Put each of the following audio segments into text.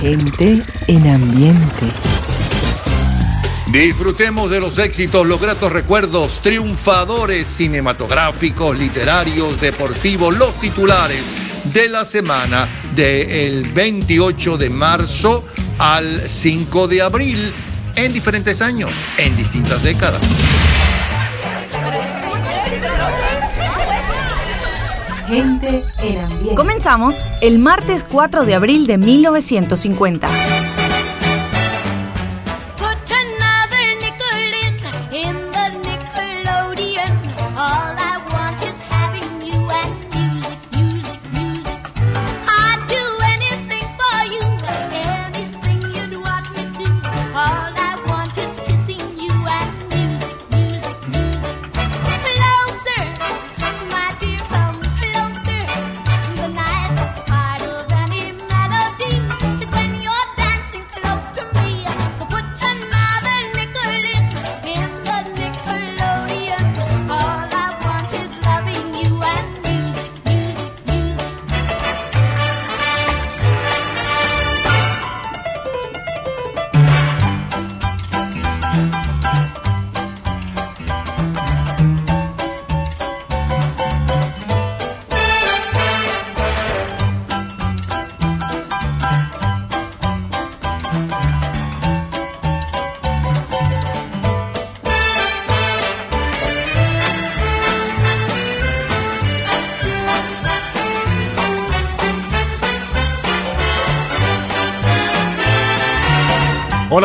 Gente en ambiente. Disfrutemos de los éxitos, los gratos recuerdos, triunfadores cinematográficos, literarios, deportivos, los titulares de la semana del 28 de marzo al 5 de abril en diferentes años, en distintas décadas. Gente en ambiente. Comenzamos el martes 4 de abril de 1950.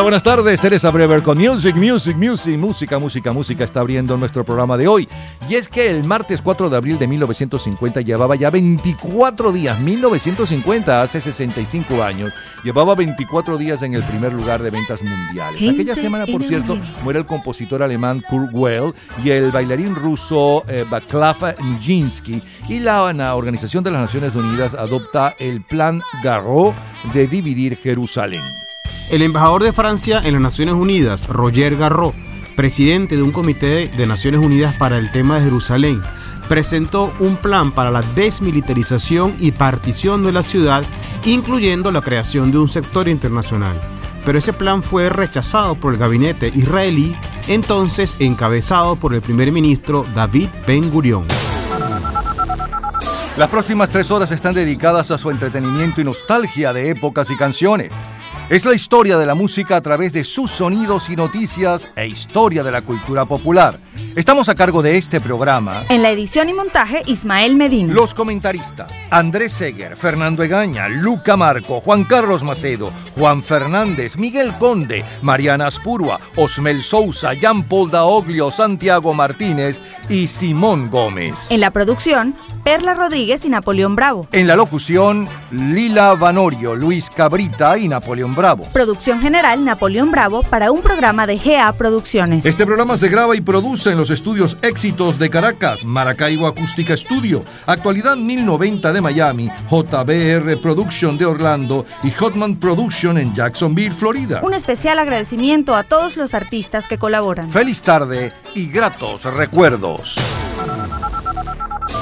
Buenas tardes. Teresa Brever con Music, Music, Music, música, música, música está abriendo nuestro programa de hoy. Y es que el martes 4 de abril de 1950 llevaba ya 24 días, 1950, hace 65 años, llevaba 24 días en el primer lugar de ventas mundiales. Aquella semana, por cierto, muere el compositor alemán Kurt Weill y el bailarín ruso eh, Baklav Nijinsky. Y la, la Organización de las Naciones Unidas adopta el Plan Garot de dividir Jerusalén. El embajador de Francia en las Naciones Unidas, Roger Garraud, presidente de un comité de Naciones Unidas para el tema de Jerusalén, presentó un plan para la desmilitarización y partición de la ciudad, incluyendo la creación de un sector internacional. Pero ese plan fue rechazado por el gabinete israelí, entonces encabezado por el primer ministro David Ben Gurion. Las próximas tres horas están dedicadas a su entretenimiento y nostalgia de épocas y canciones. Es la historia de la música a través de sus sonidos y noticias e historia de la cultura popular. Estamos a cargo de este programa. En la edición y montaje, Ismael Medina. Los comentaristas, Andrés Seger, Fernando Egaña, Luca Marco, Juan Carlos Macedo, Juan Fernández, Miguel Conde, Mariana Aspurua, Osmel Sousa, Jean Paul Daoglio, Santiago Martínez y Simón Gómez. En la producción, Perla Rodríguez y Napoleón Bravo. En la locución, Lila Vanorio, Luis Cabrita y Napoleón Bravo. Producción general, Napoleón Bravo, para un programa de GA Producciones. Este programa se graba y produce en los estudios Éxitos de Caracas, Maracaibo Acústica Studio, Actualidad 1090 de Miami, JBR Production de Orlando y Hotman Production en Jacksonville, Florida. Un especial agradecimiento a todos los artistas que colaboran. Feliz tarde y gratos recuerdos.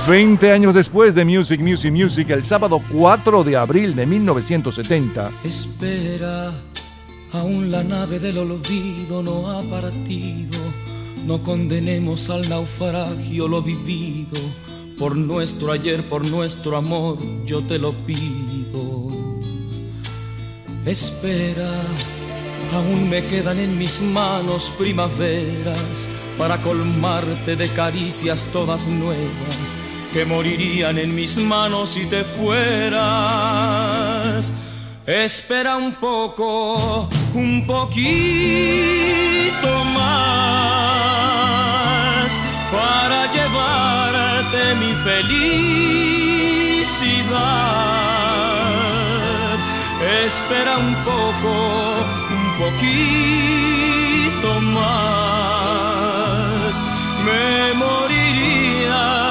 20 años después de Music, Music, Music, el sábado 4 de abril de 1970. Espera, aún la nave del olvido no ha partido. No condenemos al naufragio lo vivido. Por nuestro ayer, por nuestro amor, yo te lo pido. Espera, aún me quedan en mis manos primaveras para colmarte de caricias todas nuevas que morirían en mis manos si te fueras. Espera un poco, un poquito más para llevarte mi felicidad. Espera un poco, un poquito más. Me moriría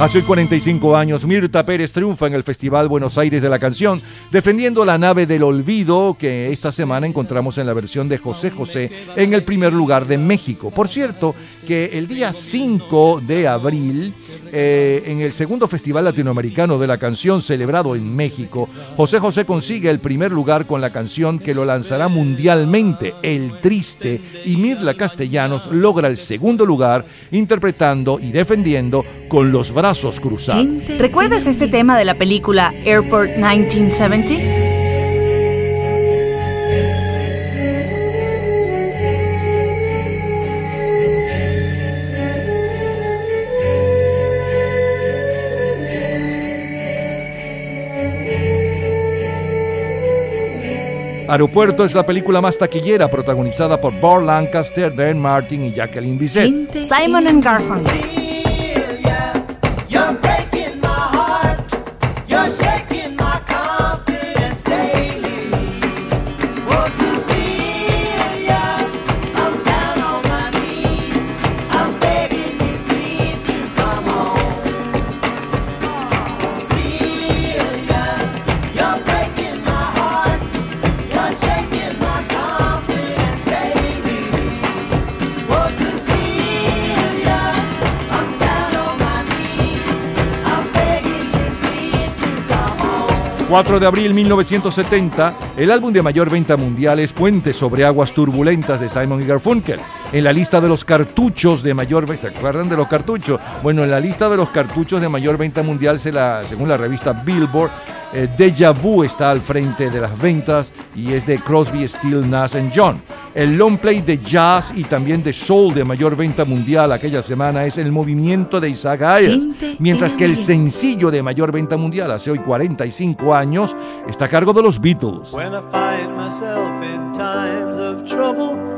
Hace 45 años, Mirta Pérez triunfa en el Festival Buenos Aires de la Canción, defendiendo la nave del olvido que esta semana encontramos en la versión de José José en el primer lugar de México. Por cierto, que el día 5 de abril, eh, en el segundo Festival Latinoamericano de la Canción celebrado en México, José José consigue el primer lugar con la canción que lo lanzará mundialmente, El Triste, y Mirla Castellanos logra el segundo lugar interpretando y defendiendo con los brazos ¿Recuerdas este tema de la película Airport 1970? Aeropuerto es la película más taquillera protagonizada por Burt Lancaster, Dan Martin y Jacqueline Bisset. Simon and Garfunkel. De abril 1970, el álbum de mayor venta mundial es Puente sobre aguas turbulentas de Simon y Garfunkel. En la lista de los cartuchos de mayor venta, ¿se acuerdan de los cartuchos? Bueno, en la lista de los cartuchos de mayor venta mundial, se la, según la revista Billboard, eh, Deja Vu está al frente de las ventas y es de Crosby, Steel, Nash John. El long play de jazz y también de soul de mayor venta mundial aquella semana es El movimiento de Isaac Ayers, mientras que el sencillo de mayor venta mundial hace hoy 45 años está a cargo de los Beatles. When I find myself in times of trouble,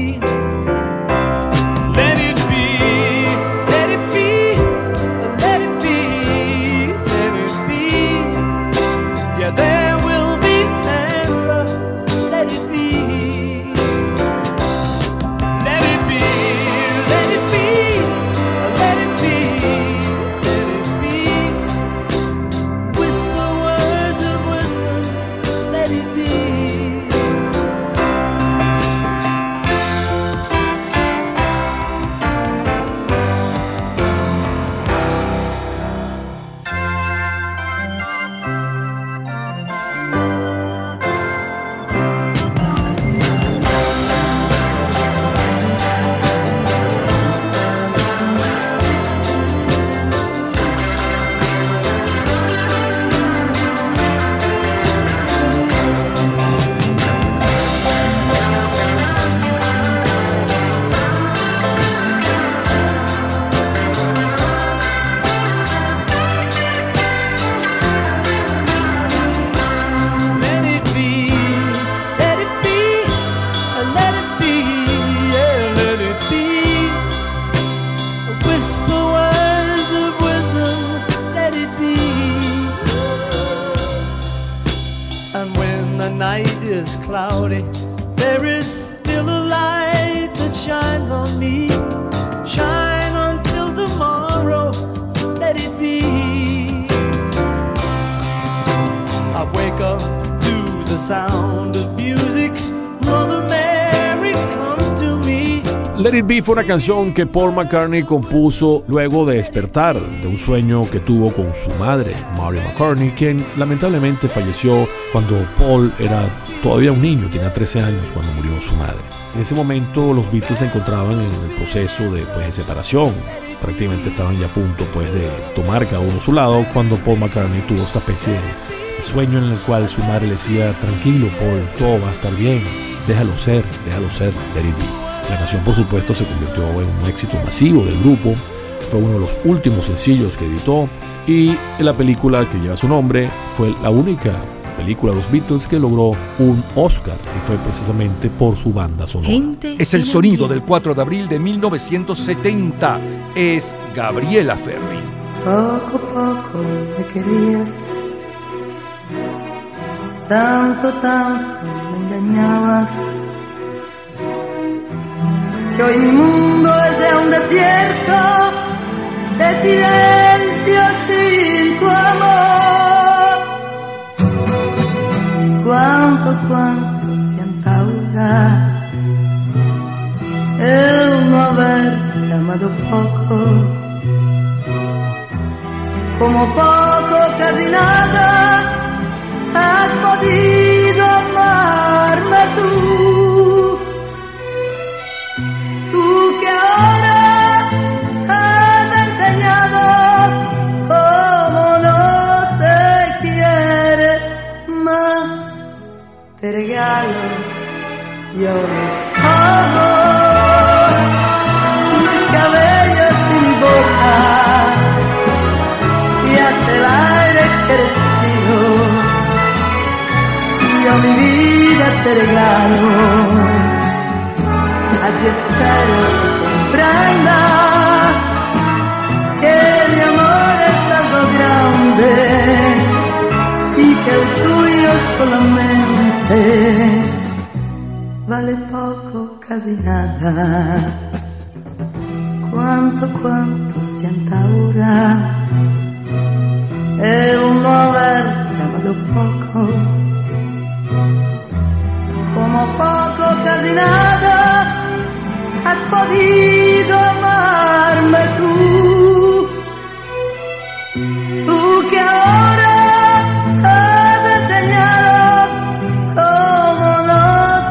Let It Be fue una canción que Paul McCartney compuso luego de despertar de un sueño que tuvo con su madre, Mary McCartney, quien lamentablemente falleció cuando Paul era todavía un niño, tenía 13 años cuando murió su madre. En ese momento los Beatles se encontraban en el proceso de, pues, de separación, prácticamente estaban ya a punto pues, de tomar cada uno su lado cuando Paul McCartney tuvo esta especie de sueño en el cual su madre le decía, tranquilo Paul, todo va a estar bien, déjalo ser, déjalo ser, let it be. La canción, por supuesto, se convirtió en un éxito masivo del grupo. Fue uno de los últimos sencillos que editó. Y la película que lleva su nombre fue la única película de los Beatles que logró un Oscar. Y fue precisamente por su banda sonora. Es el sonido del 4 de abril de 1970. Es Gabriela Ferri. Poco, poco me querías. Tanto, tanto me engañabas que hoy mi mundo es de un desierto de silencio sin tu amor. Cuánto, cuánto siento ahora el no haberte amado poco, como poco, casi nada has podido amarme tú. Tú que ahora has enseñado cómo no se quiere más, te regalo yo mis ojos, mis cabellos mi boca, y hasta el aire que respiro, yo mi vida te regalo así espero que comprendas que mi amor es algo grande y que el tuyo solamente vale poco, casi nada. Cuánto, cuánto siento ahora el no haberte amado poco como poco, casi nada has podido amarme tú. Tú que ahora has enseñado cómo no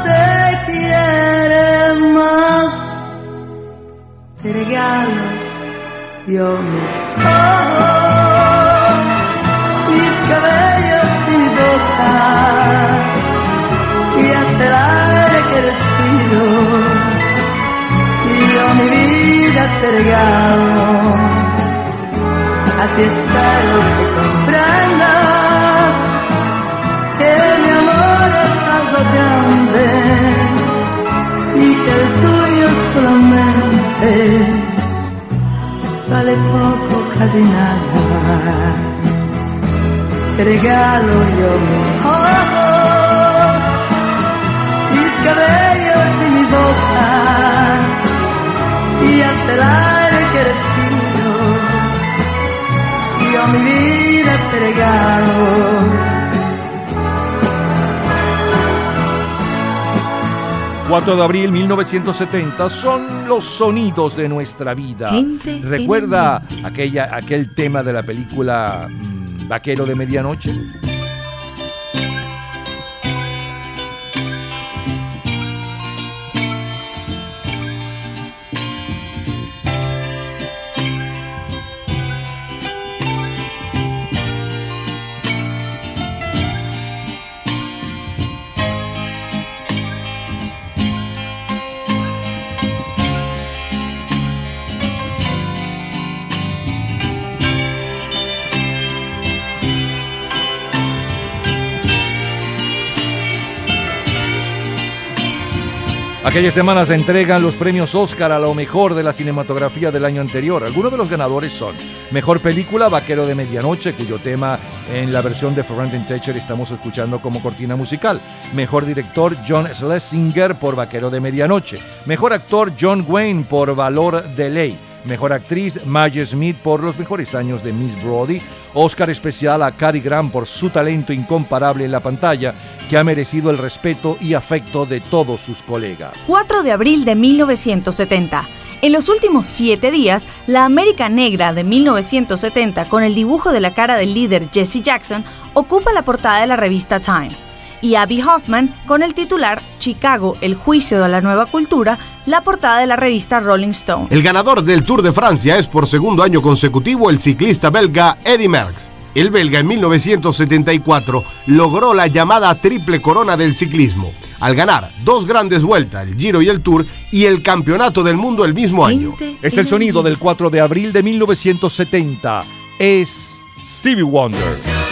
se quiere más. Te regalo yo mis ojos, mis cabellos y mi boca el aire que respiro y yo mi vida te regalo. Así espero que comprendas. Que mi amor es algo grande. Y que el tuyo solamente vale poco casi nada. Te regalo yo mis y hasta el aire que respiro yo mi vida te regalo 4 de abril 1970 son los sonidos de nuestra vida. Gente ¿Recuerda aquella, aquel tema de la película mm, Vaquero de Medianoche? Aquella semana se entregan los premios Oscar a lo mejor de la cinematografía del año anterior. Algunos de los ganadores son Mejor Película, Vaquero de Medianoche, cuyo tema en la versión de Ferrantin Thatcher estamos escuchando como cortina musical. Mejor Director, John Schlesinger por Vaquero de Medianoche. Mejor Actor, John Wayne por Valor de Ley. Mejor actriz, Maggie Smith por Los mejores años de Miss Brody. Oscar especial a Cary Grant por su talento incomparable en la pantalla, que ha merecido el respeto y afecto de todos sus colegas. 4 de abril de 1970. En los últimos siete días, la América Negra de 1970, con el dibujo de la cara del líder Jesse Jackson, ocupa la portada de la revista Time. Y Abby Hoffman, con el titular Chicago, el juicio de la nueva cultura, la portada de la revista Rolling Stone. El ganador del Tour de Francia es por segundo año consecutivo el ciclista belga Eddy Merckx. El belga en 1974 logró la llamada triple corona del ciclismo al ganar dos grandes vueltas, el Giro y el Tour, y el Campeonato del Mundo el mismo año. Es el sonido del 4 de abril de 1970. Es Stevie Wonder.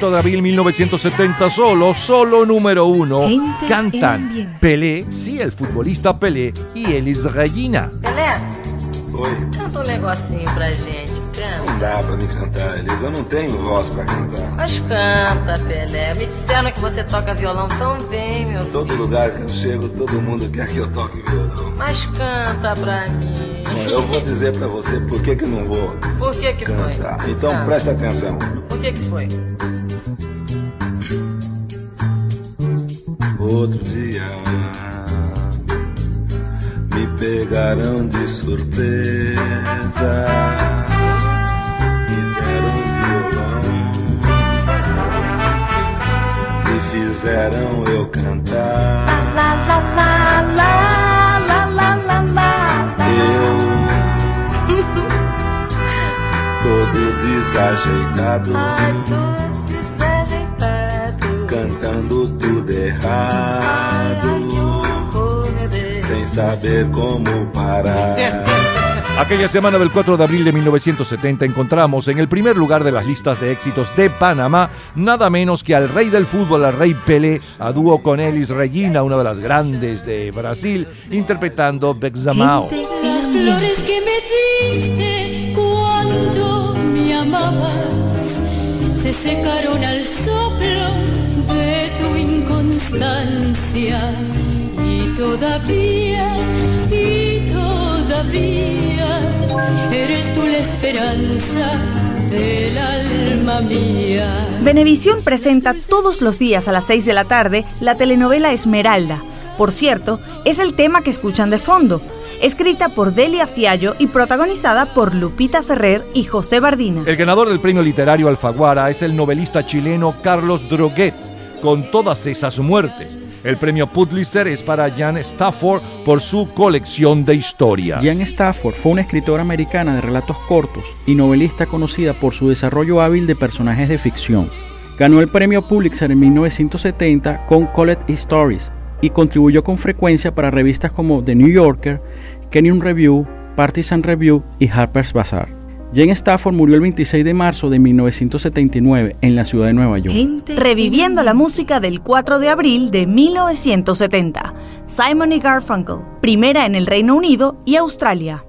De abril 1970, solo, solo número uno, cantan Pelé, sí, el futbolista Pelé y Elis Regina. Pelé, Oi. canta um negocinho pra gente, canta. Não dá pra me cantar, Elis, eu não tenho voz pra cantar. Mas canta, Pelé. Me disseram que você toca violão tão bem, meu filho. Todo lugar que eu chego, todo mundo quer que eu toque violão. Mas canta pra mim. Eu vou dizer pra você por que que não vou. Por que que cantar. foi? Então ah. presta atenção. Por que que foi? Outro dia me pegaram de surpresa. Me deram um violão e fizeram eu cantar. La, la, la, la, la, la, la, la. Eu todo desajeitado. Ai, todo desajeitado. Errado, sem saber como parar. Aquella semana del 4 de abril de 1970 encontramos en el primer lugar de las listas de éxitos de Panamá nada menos que al rey del fútbol, al rey Pelé, a dúo con Elis Regina, una de las grandes de Brasil, interpretando Bexamao. Las flores que me diste cuando me amabas se secaron al soplo de tu inconstancia y todavía, y todavía eres tú la esperanza del alma mía. Venevisión presenta todos los días a las 6 de la tarde la telenovela Esmeralda. Por cierto, es el tema que escuchan de fondo, escrita por Delia Fiallo y protagonizada por Lupita Ferrer y José Bardina. El ganador del premio literario Alfaguara es el novelista chileno Carlos Droguet, con todas esas muertes. El premio Pulitzer es para Jan Stafford por su colección de historia. Jan Stafford fue una escritora americana de relatos cortos y novelista conocida por su desarrollo hábil de personajes de ficción. Ganó el premio Pulitzer en 1970 con College Stories y contribuyó con frecuencia para revistas como The New Yorker, Kenyon Review, Partisan Review y Harper's Bazaar. Jane Stafford murió el 26 de marzo de 1979 en la ciudad de Nueva York. Reviviendo la música del 4 de abril de 1970. Simon y Garfunkel, primera en el Reino Unido y Australia.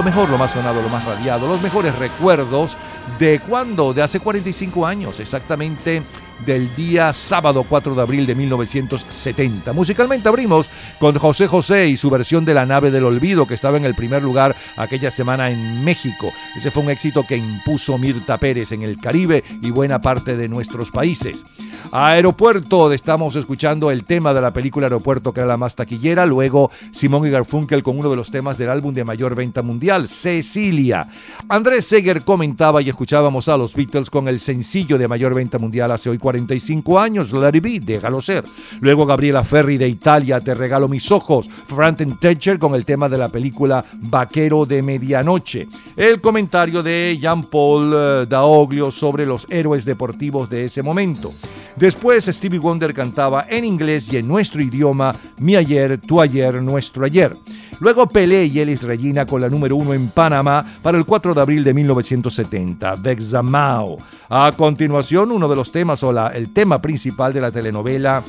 Lo mejor, lo más sonado, lo más radiado, los mejores recuerdos de cuando, de hace 45 años, exactamente del día sábado 4 de abril de 1970. Musicalmente abrimos con José José y su versión de La nave del olvido que estaba en el primer lugar aquella semana en México. Ese fue un éxito que impuso Mirta Pérez en el Caribe y buena parte de nuestros países. Aeropuerto, estamos escuchando el tema de la película Aeropuerto que era la más taquillera, luego Simón y Garfunkel con uno de los temas del álbum de mayor venta mundial, Cecilia. Andrés Seger comentaba y escuchábamos a los Beatles con el sencillo de mayor venta mundial hace hoy 45 años, It Be, déjalo ser. Luego Gabriela Ferri de Italia, Te regalo mis ojos. Franten Thatcher con el tema de la película Vaquero de Medianoche. El comentario de Jean-Paul eh, Daoglio sobre los héroes deportivos de ese momento. Después Stevie Wonder cantaba en inglés y en nuestro idioma Mi ayer, tu ayer, nuestro ayer. Luego Pelé y Elis Regina con la número uno en Panamá para el 4 de abril de 1970, Bexamao. A continuación, uno de los temas o la, el tema principal de la telenovela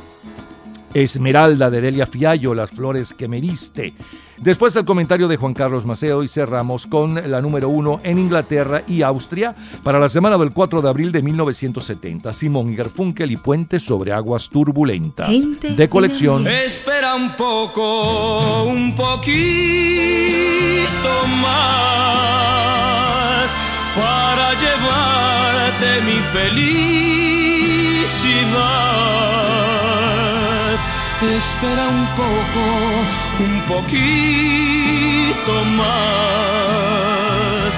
Esmeralda de Delia Fiallo, Las flores que me diste. Después el comentario de Juan Carlos Maceo y cerramos con la número uno en Inglaterra y Austria para la semana del 4 de abril de 1970. Simón Garfunkel y Puente sobre aguas turbulentas. De colección. Espera un poco, un poquito más para llevarte mi felicidad. Espera un poco, un poquito más.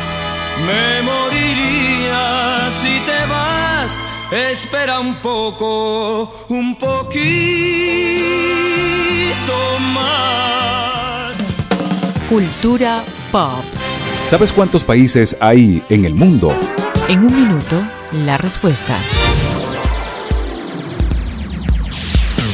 Me moriría si te vas. Espera un poco, un poquito más. Cultura pop. ¿Sabes cuántos países hay en el mundo? En un minuto, la respuesta.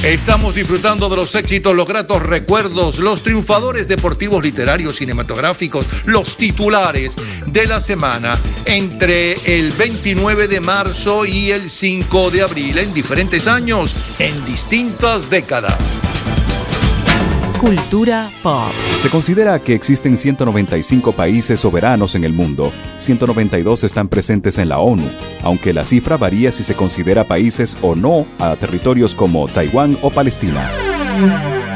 Estamos disfrutando de los éxitos, los gratos recuerdos, los triunfadores deportivos, literarios, cinematográficos, los titulares de la semana entre el 29 de marzo y el 5 de abril en diferentes años, en distintas décadas. Cultura pop. Se considera que existen 195 países soberanos en el mundo. 192 están presentes en la ONU, aunque la cifra varía si se considera países o no a territorios como Taiwán o Palestina.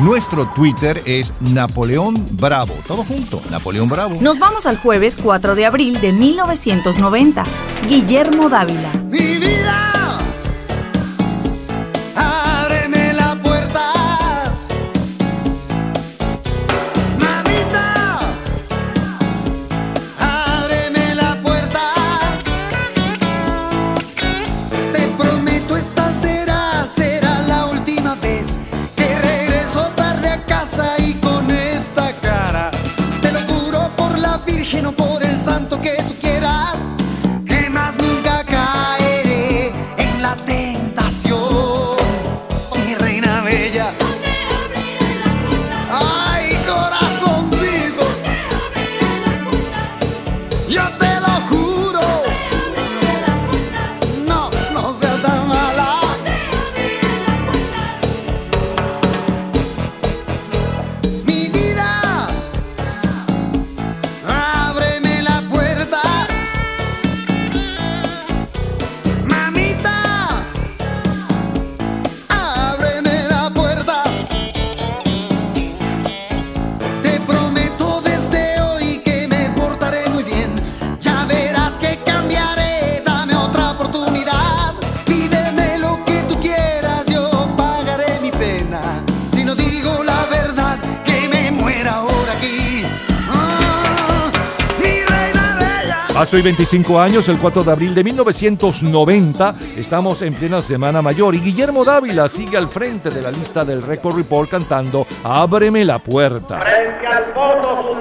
Nuestro Twitter es Napoleón Bravo. Todo junto, Napoleón Bravo. Nos vamos al jueves 4 de abril de 1990. Guillermo Dávila. Mi vida, hoy 25 años, el 4 de abril de 1990, estamos en plena Semana Mayor y Guillermo Dávila sigue al frente de la lista del Record Report cantando Ábreme la puerta. Frente al voto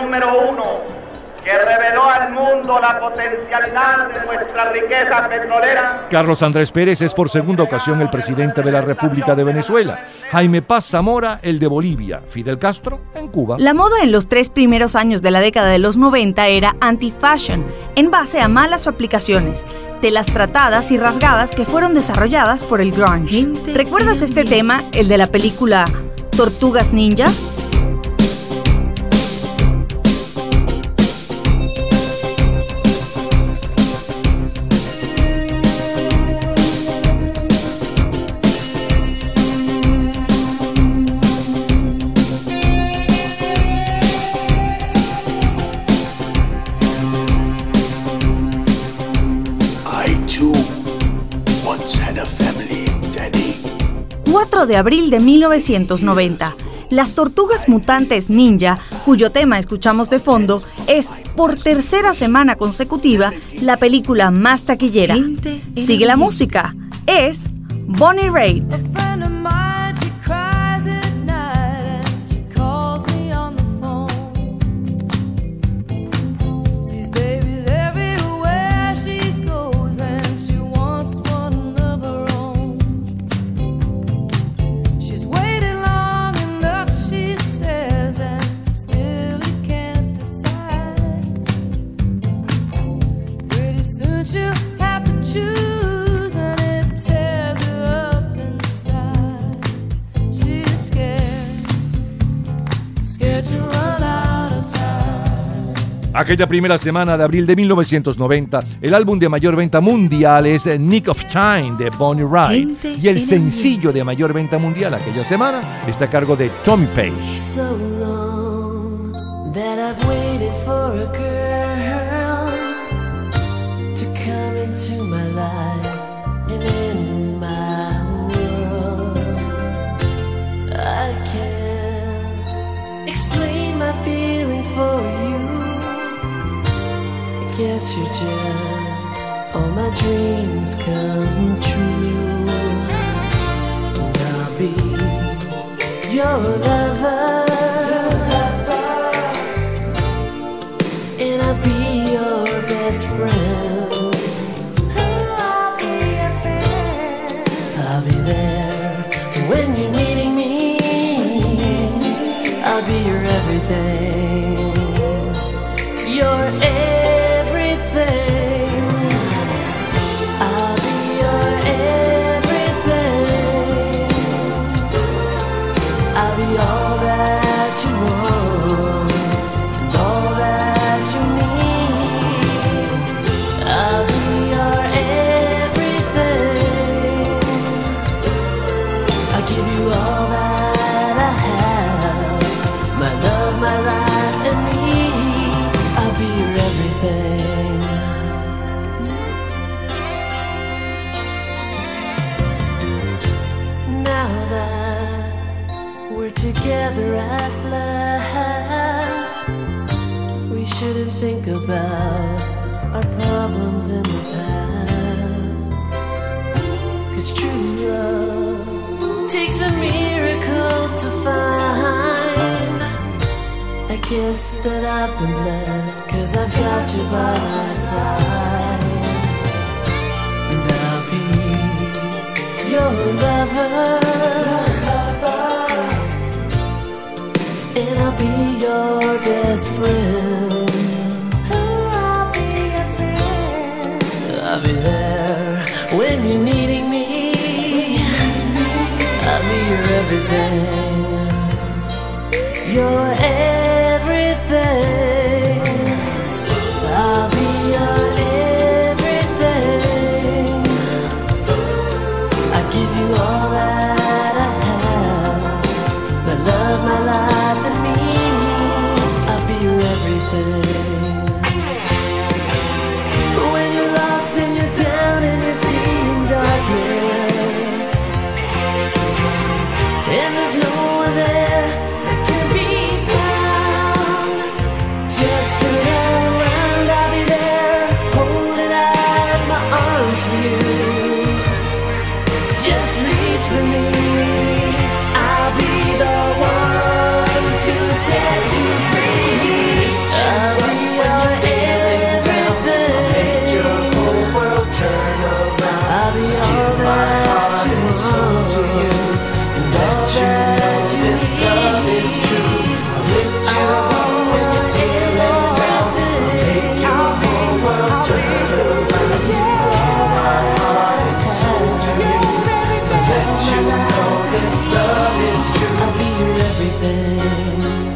número uno, que reveló al mundo la potencialidad de nuestra riqueza petrolera. Carlos Andrés Pérez es por segunda ocasión el presidente de la República de Venezuela. Jaime Paz Zamora, el de Bolivia. Fidel Castro, en Cuba. La moda en los tres primeros años de la década de los 90 era anti-fashion, en base a malas aplicaciones, telas tratadas y rasgadas que fueron desarrolladas por el grunge. ¿Recuerdas este tema, el de la película Tortugas Ninja? 4 de abril de 1990. Las Tortugas Mutantes Ninja, cuyo tema escuchamos de fondo, es por tercera semana consecutiva la película más taquillera. Sigue la música. Es Bonnie Raitt. Aquella primera semana de abril de 1990, el álbum de mayor venta mundial es Nick of Time de Bonnie Wright. Y el en el sencillo de mayor venta mundial aquella semana está a cargo de Tommy Page. so long that I've guess you're just all my dreams come true. And I'll be your lover. That I've been blessed, cause I've got you by my side. And I'll be your lover. And I'll be your best friend. I'll be friend. I'll be there when you're needing me. I'll be your everything. Your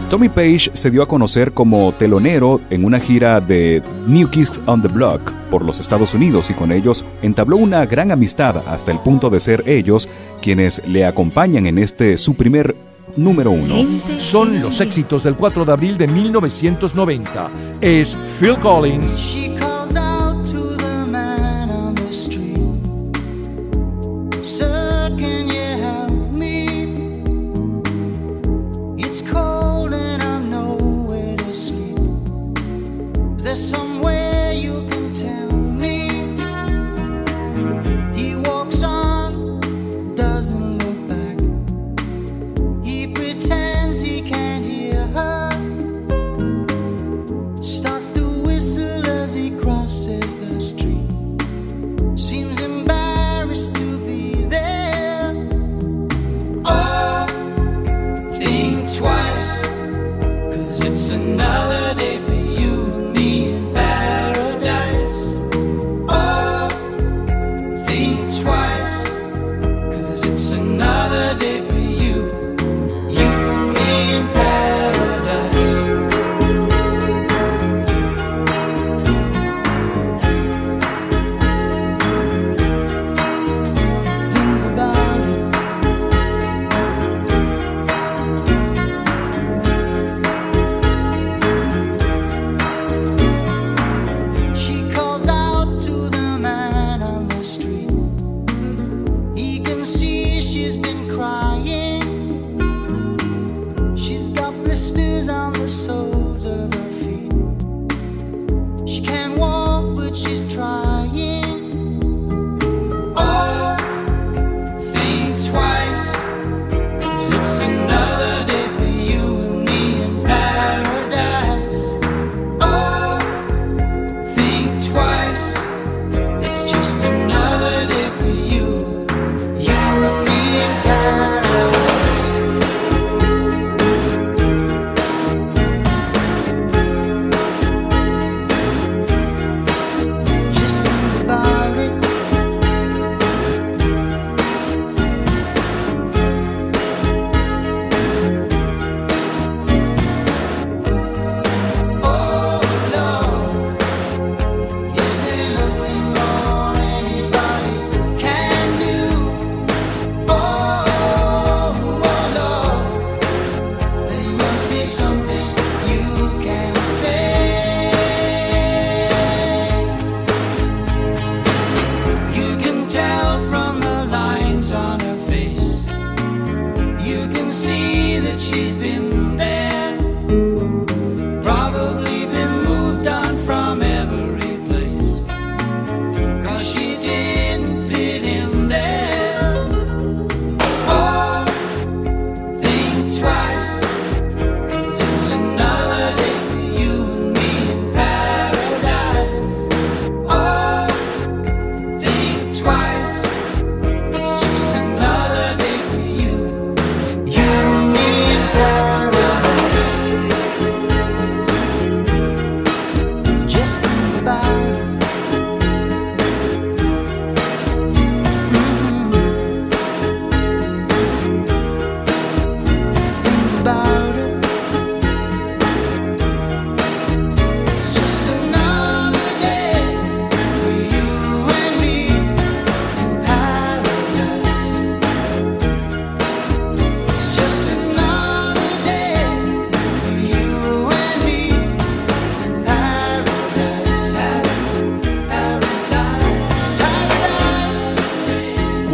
Tommy Page se dio a conocer como telonero en una gira de New Kids on the Block por los Estados Unidos y con ellos entabló una gran amistad hasta el punto de ser ellos quienes le acompañan en este su primer número uno. Son los éxitos del 4 de abril de 1990. Es Phil Collins.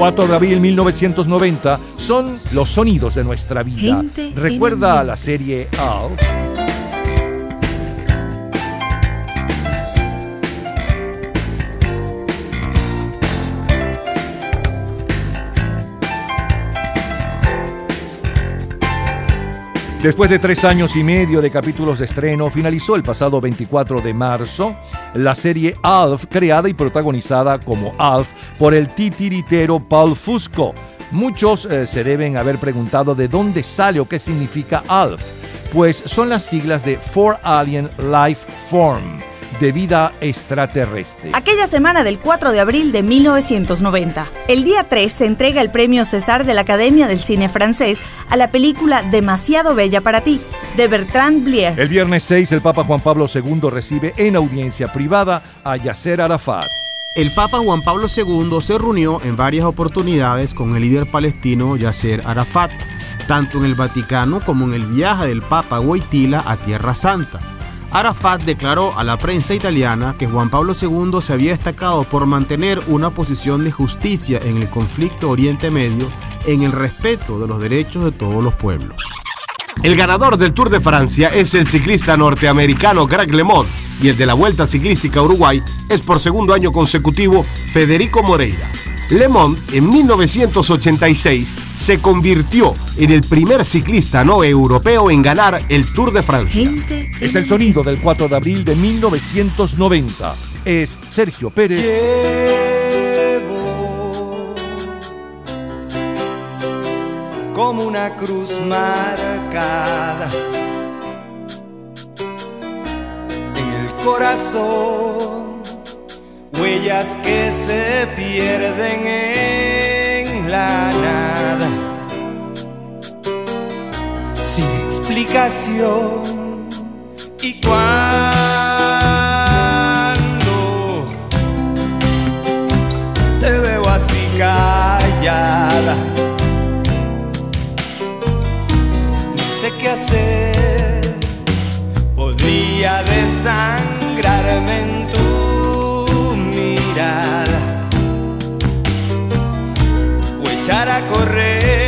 4 de abril 1990 son los sonidos de nuestra vida. Gente ¿Recuerda el la serie Alf? Después de tres años y medio de capítulos de estreno, finalizó el pasado 24 de marzo la serie Alf, creada y protagonizada como Alf por el titiritero Paul Fusco. Muchos eh, se deben haber preguntado de dónde sale o qué significa Alf. Pues son las siglas de For Alien Life Form, de vida extraterrestre. Aquella semana del 4 de abril de 1990, el día 3 se entrega el premio César de la Academia del Cine Francés a la película Demasiado Bella para ti, de Bertrand Blier. El viernes 6, el Papa Juan Pablo II recibe en audiencia privada a Yasser Arafat. El Papa Juan Pablo II se reunió en varias oportunidades con el líder palestino Yasser Arafat, tanto en el Vaticano como en el viaje del Papa Wojtyla a Tierra Santa. Arafat declaró a la prensa italiana que Juan Pablo II se había destacado por mantener una posición de justicia en el conflicto Oriente Medio en el respeto de los derechos de todos los pueblos. El ganador del Tour de Francia es el ciclista norteamericano Greg LeMond y el de la Vuelta Ciclística a Uruguay es por segundo año consecutivo Federico Moreira. LeMond en 1986 se convirtió en el primer ciclista no europeo en ganar el Tour de Francia. Es el sonido del 4 de abril de 1990. Es Sergio Pérez. como una cruz marcada en el corazón, huellas que se pierden en la nada, sin explicación. Y cuando Podría desangrarme en tu mirada o echar a correr,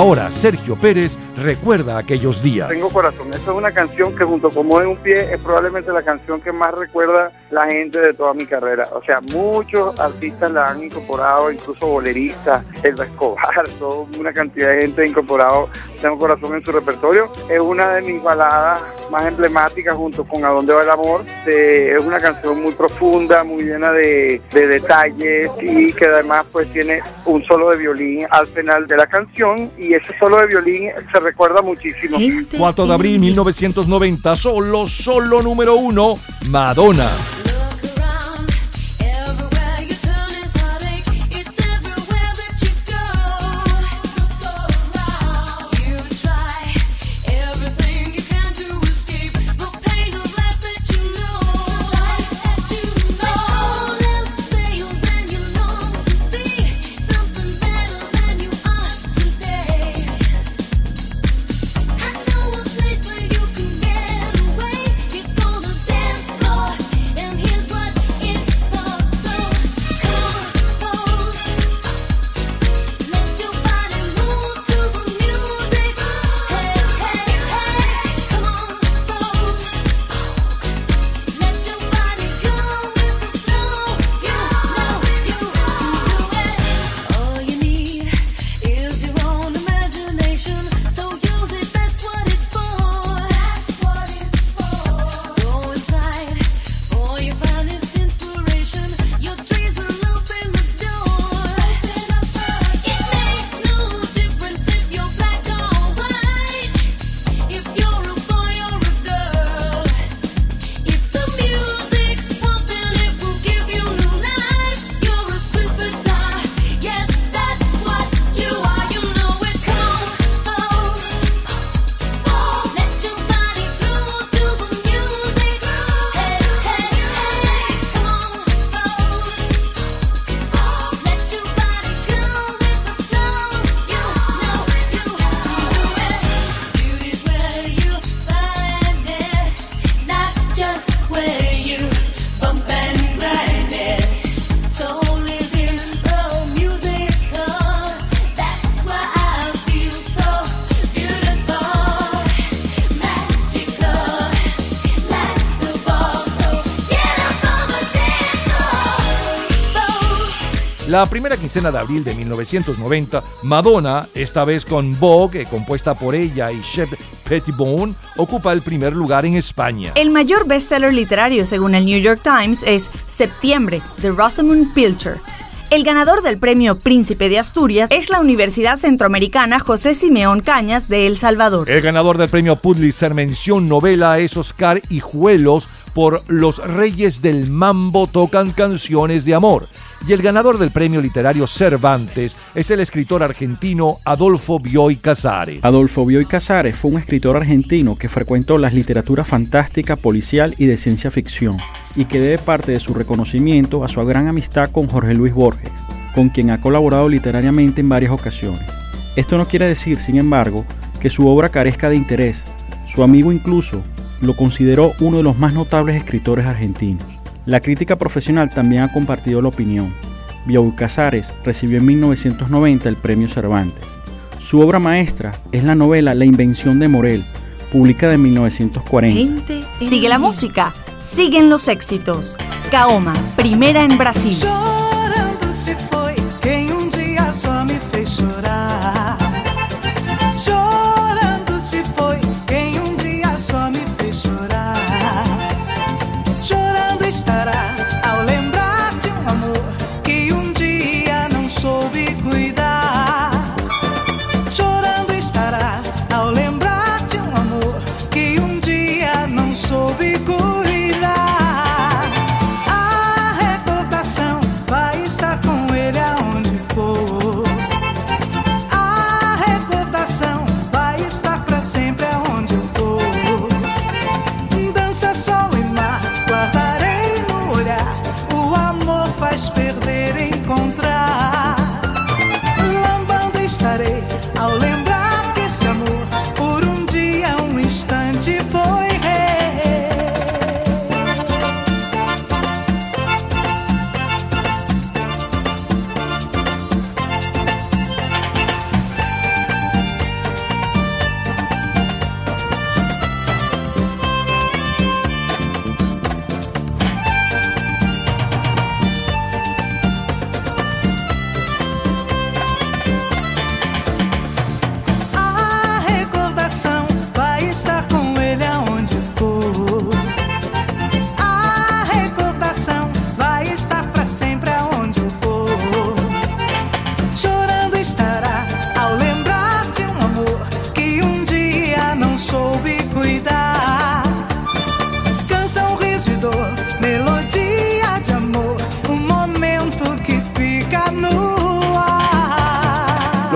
Ahora Sergio Pérez recuerda aquellos días. Tengo corazón. Esa es una canción que junto con en un pie es probablemente la canción que más recuerda la gente de toda mi carrera. O sea, muchos artistas la han incorporado, incluso boleristas, Elba Escobar, toda una cantidad de gente ha incorporado Tengo corazón en su repertorio. Es una de mis baladas más emblemáticas junto con A dónde va el amor. Eh, es una canción muy profunda, muy llena de, de detalles y que además pues tiene un solo de violín al final de la canción y ese solo de violín se recuerda muchísimo. 4 de abril 1990, solo, solo número uno, Madonna. La primera quincena de abril de 1990, Madonna, esta vez con Vogue, compuesta por ella y Chef Pettibone, ocupa el primer lugar en España. El mayor bestseller literario según el New York Times es Septiembre, de Rosamund Pilcher. El ganador del premio Príncipe de Asturias es la Universidad Centroamericana José Simeón Cañas de El Salvador. El ganador del premio Pulitzer mención novela es Oscar Hijuelos por Los Reyes del Mambo tocan canciones de amor. Y el ganador del premio literario Cervantes es el escritor argentino Adolfo Bioy Casares. Adolfo Bioy Casares fue un escritor argentino que frecuentó las literaturas fantástica, policial y de ciencia ficción, y que debe parte de su reconocimiento a su gran amistad con Jorge Luis Borges, con quien ha colaborado literariamente en varias ocasiones. Esto no quiere decir, sin embargo, que su obra carezca de interés. Su amigo incluso lo consideró uno de los más notables escritores argentinos. La crítica profesional también ha compartido la opinión. Bioy Casares recibió en 1990 el premio Cervantes. Su obra maestra es la novela La invención de Morel, publicada en 1940. Sigue la música, siguen los éxitos. Kaoma, primera en Brasil. Chorando se um dia só me fez chorar.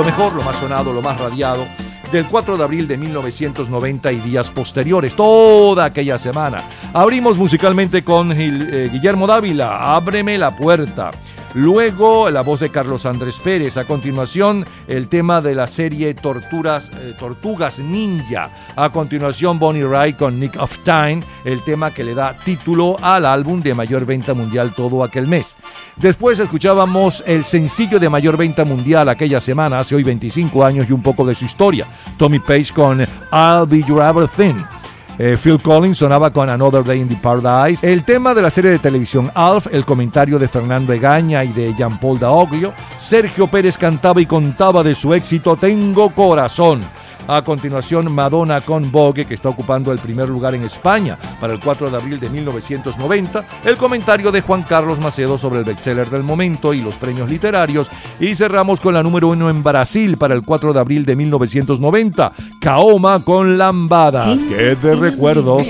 Lo mejor, lo más sonado, lo más radiado del 4 de abril de 1990 y días posteriores, toda aquella semana. Abrimos musicalmente con eh, Guillermo Dávila, Ábreme la puerta. Luego la voz de Carlos Andrés Pérez. A continuación el tema de la serie Torturas, eh, Tortugas Ninja. A continuación Bonnie Wright con Nick of Time, el tema que le da título al álbum de mayor venta mundial todo aquel mes. Después escuchábamos el sencillo de mayor venta mundial aquella semana, hace hoy 25 años y un poco de su historia. Tommy Page con I'll Be Your Everything. Eh, Phil Collins sonaba con Another Day in the Paradise. El tema de la serie de televisión Alf, el comentario de Fernando Egaña y de Jean-Paul Daoglio. Sergio Pérez cantaba y contaba de su éxito Tengo Corazón. A continuación, Madonna con Vogue, que está ocupando el primer lugar en España para el 4 de abril de 1990. El comentario de Juan Carlos Macedo sobre el bestseller del momento y los premios literarios. Y cerramos con la número uno en Brasil para el 4 de abril de 1990. Kaoma con Lambada. ¡Qué de recuerdos!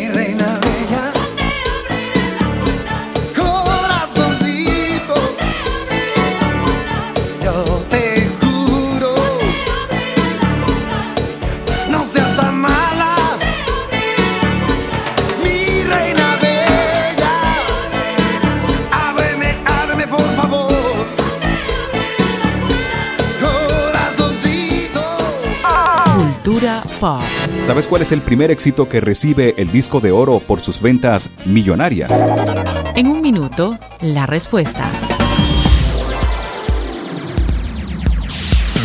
¿Sabes cuál es el primer éxito que recibe el disco de oro por sus ventas millonarias? En un minuto, la respuesta.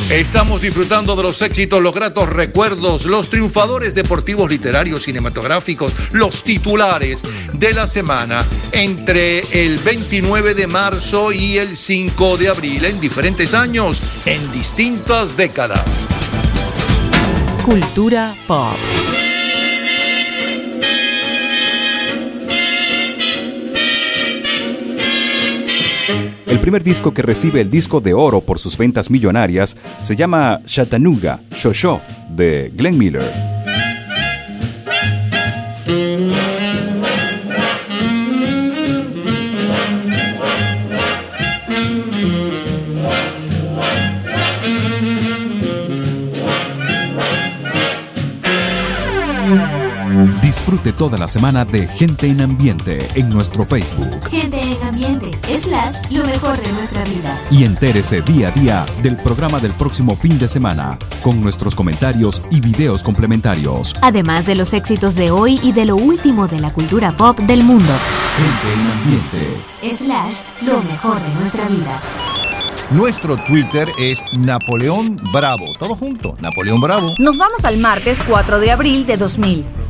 Estamos disfrutando de los éxitos, los gratos recuerdos, los triunfadores deportivos, literarios, cinematográficos, los titulares de la semana entre el 29 de marzo y el 5 de abril en diferentes años, en distintas décadas. Cultura Pop. El primer disco que recibe el disco de oro por sus ventas millonarias se llama Chattanooga, Shosho, de Glenn Miller. Disfrute toda la semana de Gente en Ambiente en nuestro Facebook. Gente en Ambiente, slash, lo mejor de nuestra vida. Y entérese día a día del programa del próximo fin de semana, con nuestros comentarios y videos complementarios. Además de los éxitos de hoy y de lo último de la cultura pop del mundo. Gente en Ambiente, slash, lo mejor de nuestra vida. Nuestro Twitter es Napoleón Bravo. Todo junto, Napoleón Bravo. Nos vamos al martes 4 de abril de 2000.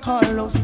Carlos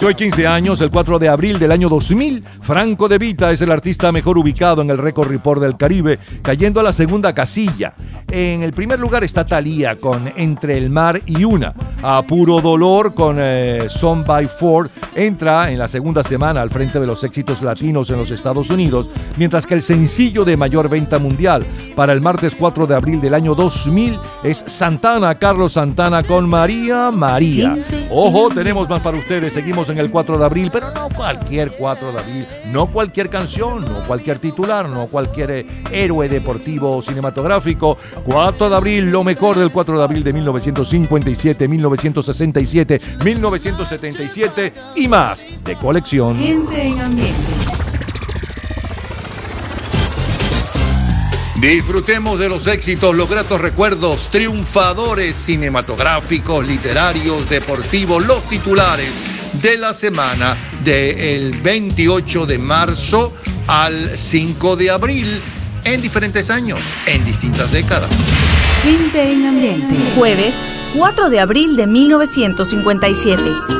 Hace hoy 15 años, el 4 de abril del año 2000, Franco De Vita es el artista mejor ubicado en el Record Report del Caribe, cayendo a la segunda casilla. En el primer lugar está Thalía con Entre el Mar y Una. A Puro Dolor con eh, Son by Ford entra en la segunda semana al frente de los éxitos latinos en los Estados Unidos, mientras que el sencillo de mayor venta mundial para el martes 4 de abril del año 2000 es Santana, Carlos Santana con María María. Ojo, tenemos más para ustedes. Seguimos en el 4 de abril, pero no cualquier 4 de abril, no cualquier canción, no cualquier titular, no cualquier eh, héroe deportivo o cinematográfico. 4 de abril, lo mejor del 4 de abril de 1957, 1967, 1977 y más de colección. Gente en ambiente. Disfrutemos de los éxitos, los gratos recuerdos, triunfadores cinematográficos, literarios, deportivos, los titulares de la semana del 28 de marzo al 5 de abril en diferentes años, en distintas décadas. Gente en ambiente. Jueves 4 de abril de 1957.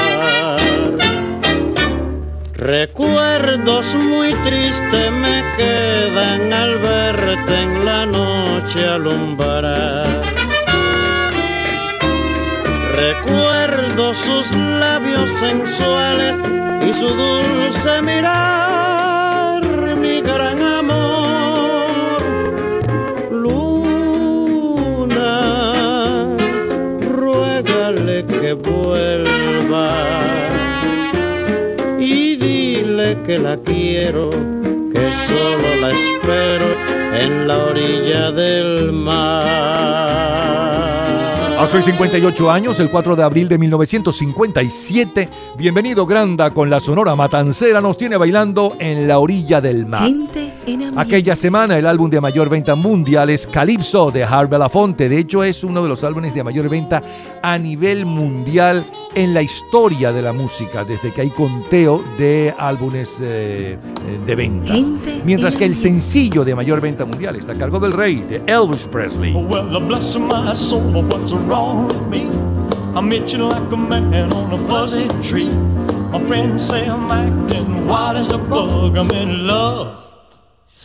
Recuerdos muy tristes me quedan al verte en la noche alumbrar. Recuerdo sus labios sensuales y su dulce mirar, que la quiero, que solo la espero en la orilla del mar. Hace hoy 58 años, el 4 de abril de 1957, bienvenido Granda con la Sonora Matancera nos tiene bailando en la orilla del mar. Gente. Aquella semana el álbum de mayor venta mundial es Calypso de Harvey Belafonte. De hecho es uno de los álbumes de mayor venta a nivel mundial en la historia de la música, desde que hay conteo de álbumes eh, eh, de ventas. Gente Mientras en que el sencillo de mayor venta mundial está a cargo del rey, de Elvis Presley. Well,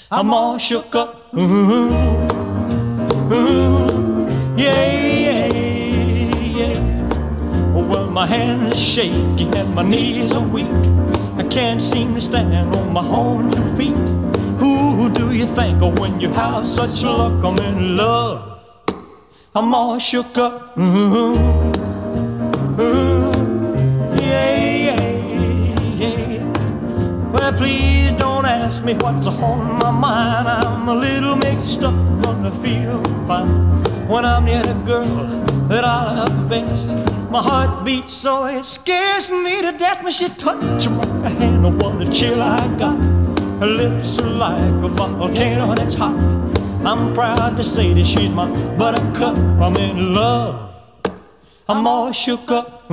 I'm all shook up. Ooh, ooh, yeah, yeah, yeah. Well, my hands are shaky and my knees are weak. I can't seem to stand on my own two feet. Who do you think of when you have such luck? I'm in love. I'm all shook up. Ooh, ooh, yeah, yeah, yeah. Well, please ask me what's on my mind. I'm a little mixed up, gonna feel fine when I'm near the girl that I love best. My heart beats so it scares me to death when she touch my hand. Oh, what a chill I got. Her lips are like a volcano that's hot. I'm proud to say that she's my buttercup. I'm in love. I'm all shook up.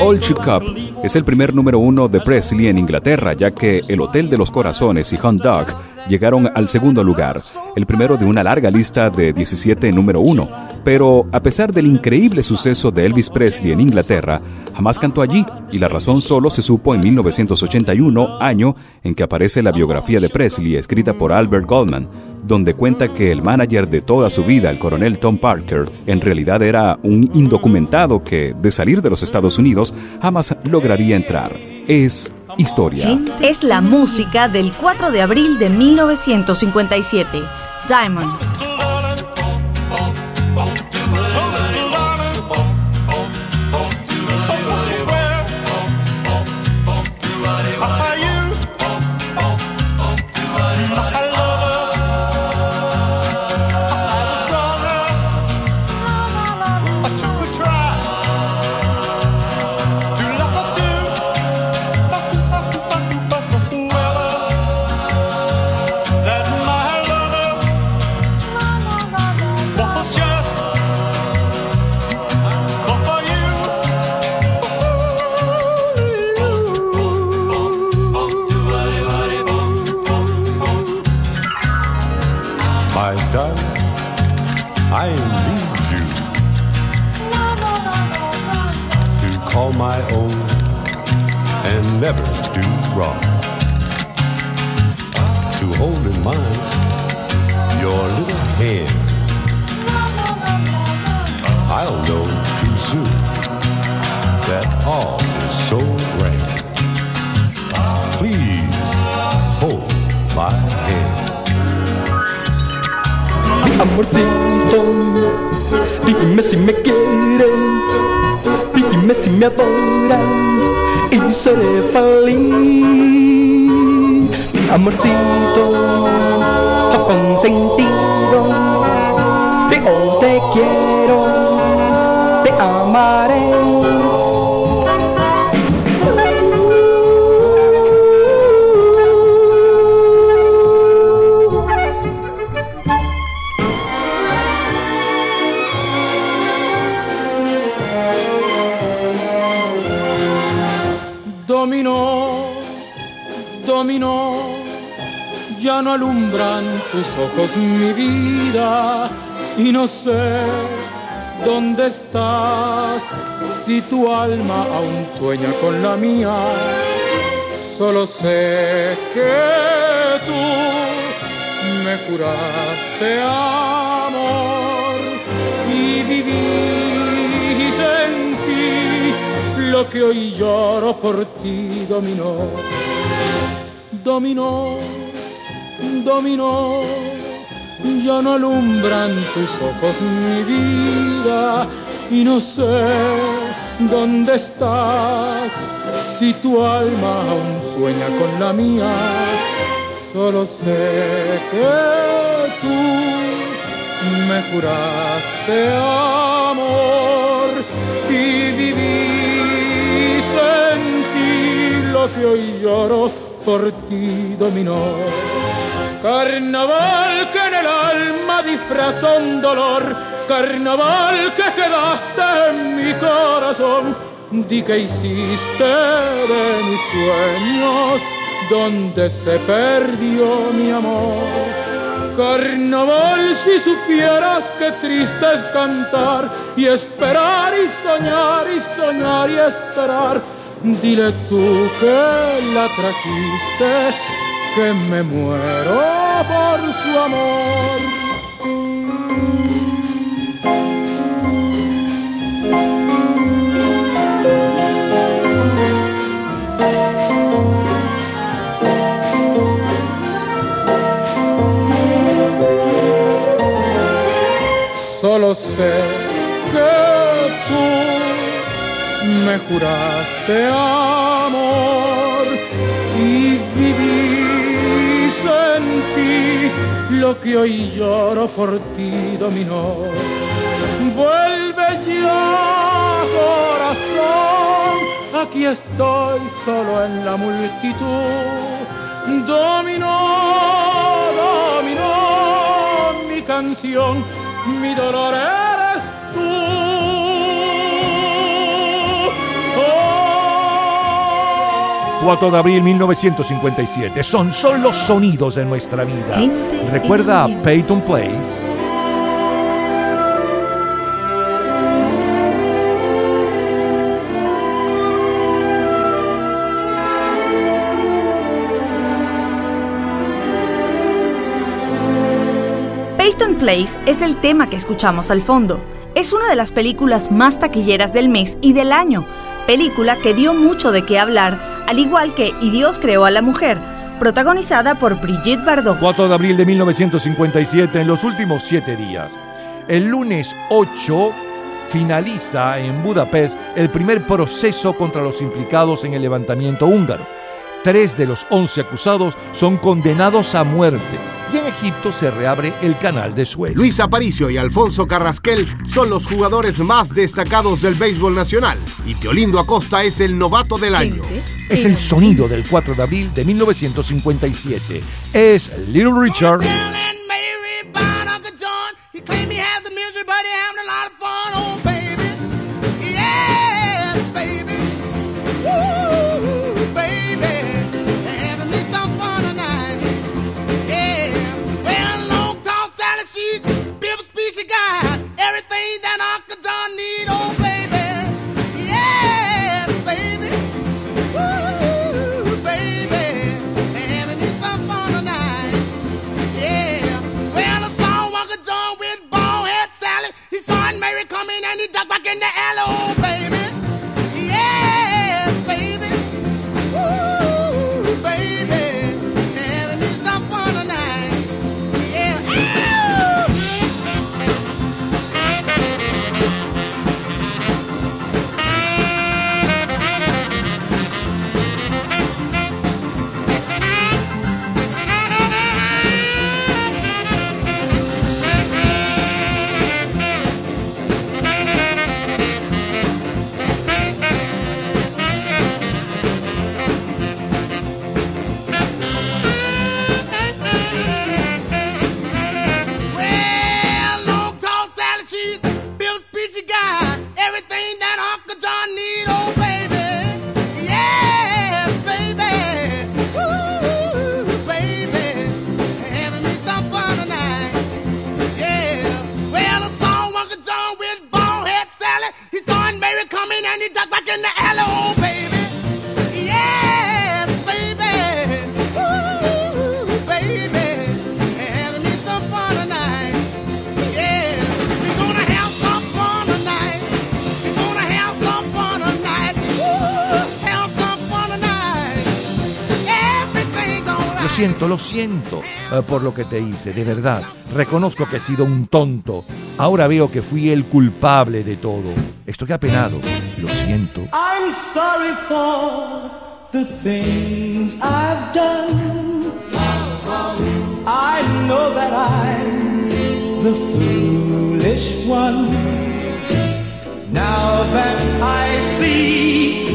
All Shook Up es el primer número uno de Presley en Inglaterra, ya que El Hotel de los Corazones y Hunt Dog llegaron al segundo lugar, el primero de una larga lista de 17 número uno. Pero a pesar del increíble suceso de Elvis Presley en Inglaterra, jamás cantó allí, y la razón solo se supo en 1981, año en que aparece la biografía de Presley escrita por Albert Goldman. Donde cuenta que el manager de toda su vida, el coronel Tom Parker, en realidad era un indocumentado que, de salir de los Estados Unidos, jamás lograría entrar. Es historia. Es la música del 4 de abril de 1957. Diamonds. Amorcito, dime si me quieres, dime si me adoras y seré feliz. Amorcito, oh consentido, oh te quiero, te amaré. No alumbran tus ojos mi vida y no sé dónde estás si tu alma aún sueña con la mía. Solo sé que tú me juraste amor y viví en ti lo que hoy lloro por ti dominó, dominó, dominó, ya no alumbran tus ojos mi vida y no sé dónde estás si tu alma aún sueña con la mía. Solo sé que tú me juraste amor y viví en ti lo que hoy lloro por ti dominó. Carnaval que en el alma disfrazó un dolor, carnaval que quedaste en mi corazón, di que hiciste de mis sueños donde se perdió mi amor. Carnaval, si supieras qué triste es cantar y esperar y soñar y soñar y esperar. Dile tú que la trajiste, que me muero por su amor. Solo sé que tú me juraste amor que hoy lloro por ti dominó. Vuelve ya, corazón, aquí estoy solo en la multitud. Dominó, dominó mi canción, mi dolor eres 4 de abril 1957. Son, son los sonidos de nuestra vida. Gente ¿Recuerda a Peyton Place? Peyton Place es el tema que escuchamos al fondo. Es una de las películas más taquilleras del mes y del año, película que dio mucho de qué hablar, al igual que Y Dios creó a la mujer, protagonizada por Brigitte Bardot. 4 de abril de 1957, en los últimos siete días. El lunes 8 finaliza en Budapest el primer proceso contra los implicados en el levantamiento húngaro. Tres de los 11 acusados son condenados a muerte y en Egipto se reabre el canal de Suez. Luis Aparicio y Alfonso Carrasquel son los jugadores más destacados del béisbol nacional y Teolindo Acosta es el novato del año. Es el sonido del 4 de abril de 1957. Es Little Richard. Lo siento eh, por lo que te hice, de verdad. Reconozco que he sido un tonto. Ahora veo que fui el culpable de todo. Estoy apenado. Lo siento. I'm sorry for the things I've done. I know that I'm the foolish one. Now that I see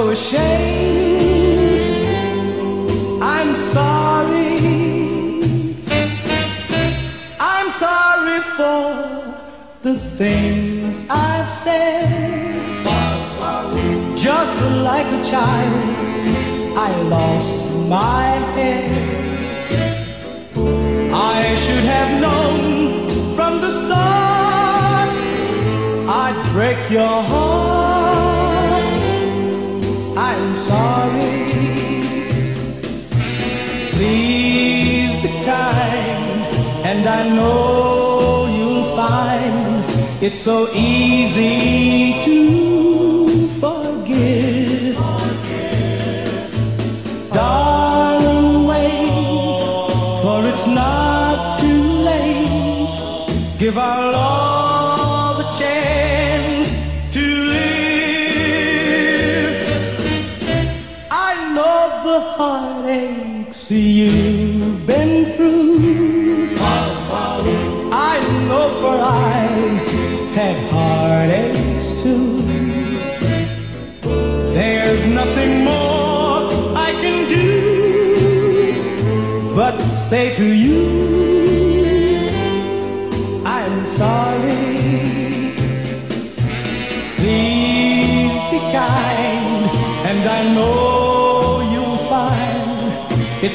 so ashamed. I'm sorry. I'm sorry for the things I've said. Just like a child, I lost my head. I should have known from the start I'd break your heart. Sorry. Please be kind, and I know you'll find it's so easy to forgive. Darling, wait, for it's not too late. Give our love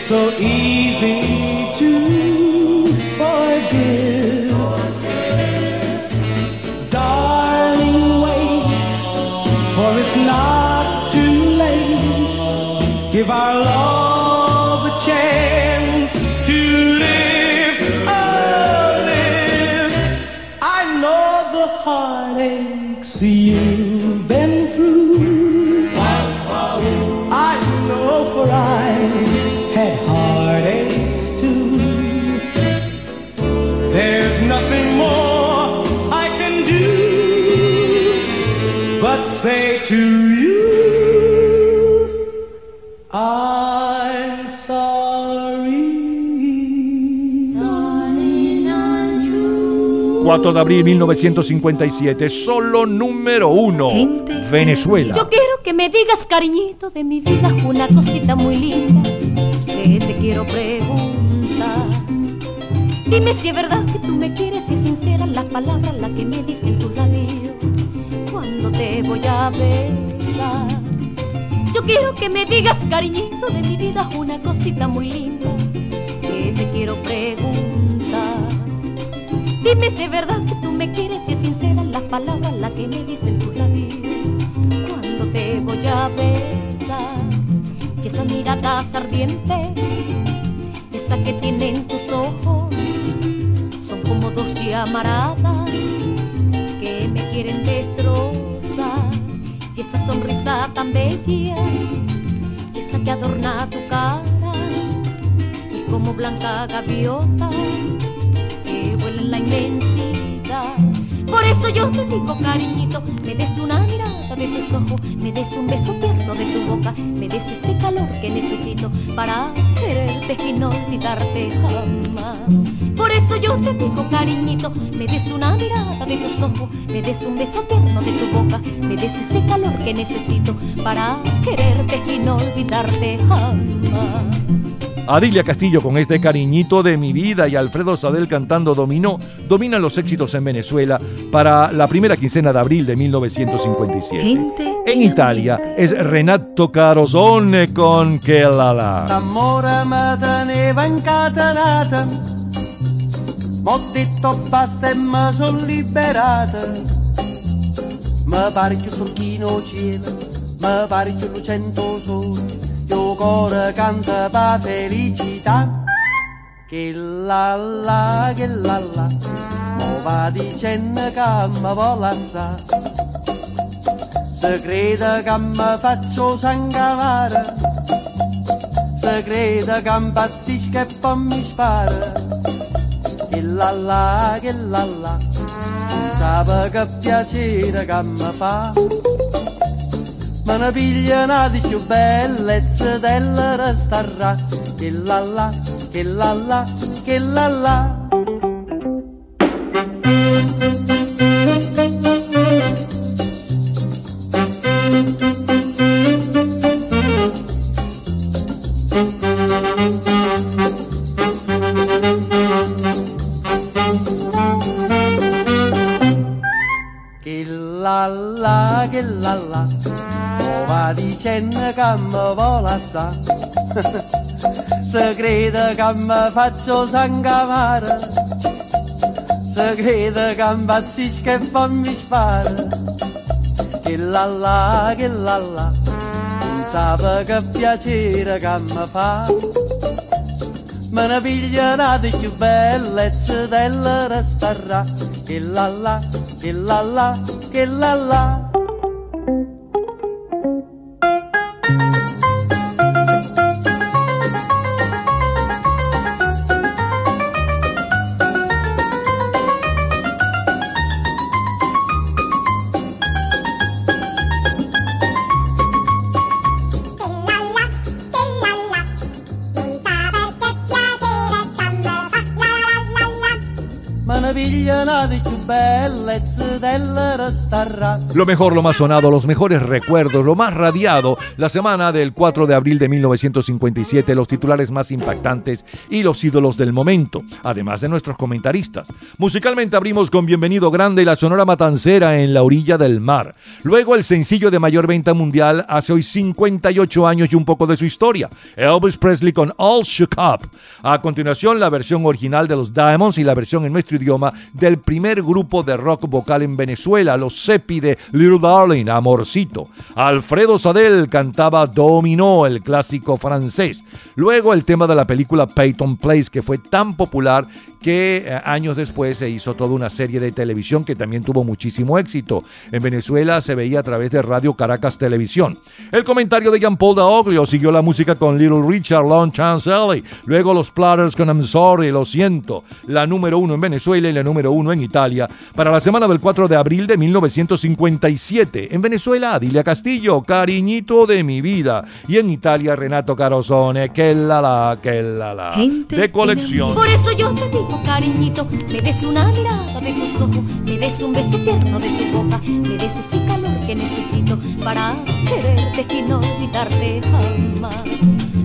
so easy 4 de abril 1957, solo número uno, Venezuela. Yo quiero que me digas, cariñito de mi vida, una cosita muy linda que te quiero preguntar. Dime si es verdad que tú me quieres y sinceras las palabras las que me dicen tus labios cuando te voy a besar. Yo quiero que me digas, cariñito de mi vida, una cosita muy linda que te quiero preguntar. Dime si es verdad que tú me quieres y es sincera las palabras las que me dicen tus labios cuando te voy a besar. Y esa mirada ardiente, esa que tienen tus ojos, son como dos llamaradas que me quieren destrozar. Y esa sonrisa tan bella, esa que adorna tu cara, y como blanca gaviota Por eso yo te digo, cariñito, me des una mirada de tus ojos, me des un beso tierno de tu boca, me des ese calor que necesito para quererte y no olvidarte jamás. Por eso yo te digo, cariñito, me des una mirada de tus ojos, me des un beso tierno de tu boca, me des ese calor que necesito para quererte y no olvidarte jamás. Adilia Castillo con este cariñito de mi vida y Alfredo Sadel cantando Dominó dominan los éxitos en Venezuela para la primera quincena de abril de 1957. En Italia es Renato Carosone con Che la la. L'amore mi teneva incatenata M'ho detto basta e mi son liberata Mi pare che turchino cielo Mi pare che lucento sole Io cuore canta pa felicità Che la la, che la la Mo va dicendo che mi vuole assai Se crede che mi faccio sangavare Se crede che impazzisco e poi mi spara. Che la la, che la la Sape che piacere che mi fa Me ne di più bellezza della restarà Che la la, che la la, che la la crede che mi faccio sangavare? Se crede che impazzisco e poi mi spara Che la la, che la la Non sape che piacere che mi fa. Me ne di più bellezza della restarà Che la la, che la la, che la la guitarra Lo mejor, lo más sonado, los mejores recuerdos, lo más radiado, la semana del 4 de abril de 1957, los titulares más impactantes y los ídolos del momento, además de nuestros comentaristas. Musicalmente abrimos con Bienvenido Grande y la Sonora Matancera en la orilla del mar. Luego el sencillo de mayor venta mundial hace hoy 58 años y un poco de su historia, Elvis Presley con All Shook Up. A continuación la versión original de los Diamonds y la versión en nuestro idioma del primer grupo de rock vocal en Venezuela, los Sepi de Little Darling, Amorcito. Alfredo Sadel cantaba Dominó, el clásico francés. Luego el tema de la película Peyton Place, que fue tan popular que eh, años después se hizo toda una serie de televisión que también tuvo muchísimo éxito. En Venezuela se veía a través de Radio Caracas Televisión. El comentario de Jean Paul Daoglio siguió la música con Little Richard, Long Chance Ellie. Luego los Platters con I'm Sorry, lo siento. La número uno en Venezuela y la número uno en Italia para la semana del 4 de abril de 1957. En Venezuela, Adilia Castillo, Cariñito de mi vida. Y en Italia, Renato Carosone, que la la, que la la. Gente De colección. Por eso yo te digo, cariñito, me des una mirada de tus ojos, me des un beso tierno de tu boca, me des ese calor que necesito para quererte y no olvidarte jamás.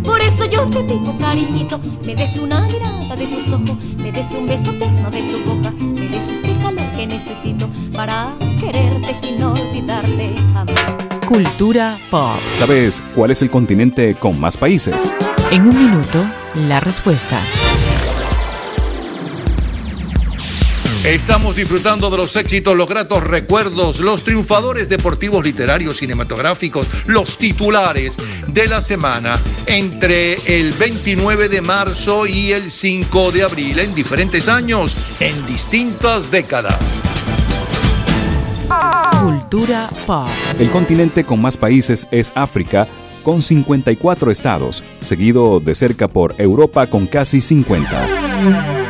Por eso yo te digo, cariñito, me des una mirada de tus ojos, me des un beso tierno de tu boca, me des ese calor que necesito para quererte y no olvidarte jamás. Cultura pop. ¿Sabes cuál es el continente con más países? En un minuto, la respuesta. Estamos disfrutando de los éxitos, los gratos recuerdos, los triunfadores deportivos, literarios, cinematográficos, los titulares de la semana entre el 29 de marzo y el 5 de abril en diferentes años, en distintas décadas. Cultura pop. El continente con más países es África, con 54 estados, seguido de cerca por Europa con casi 50.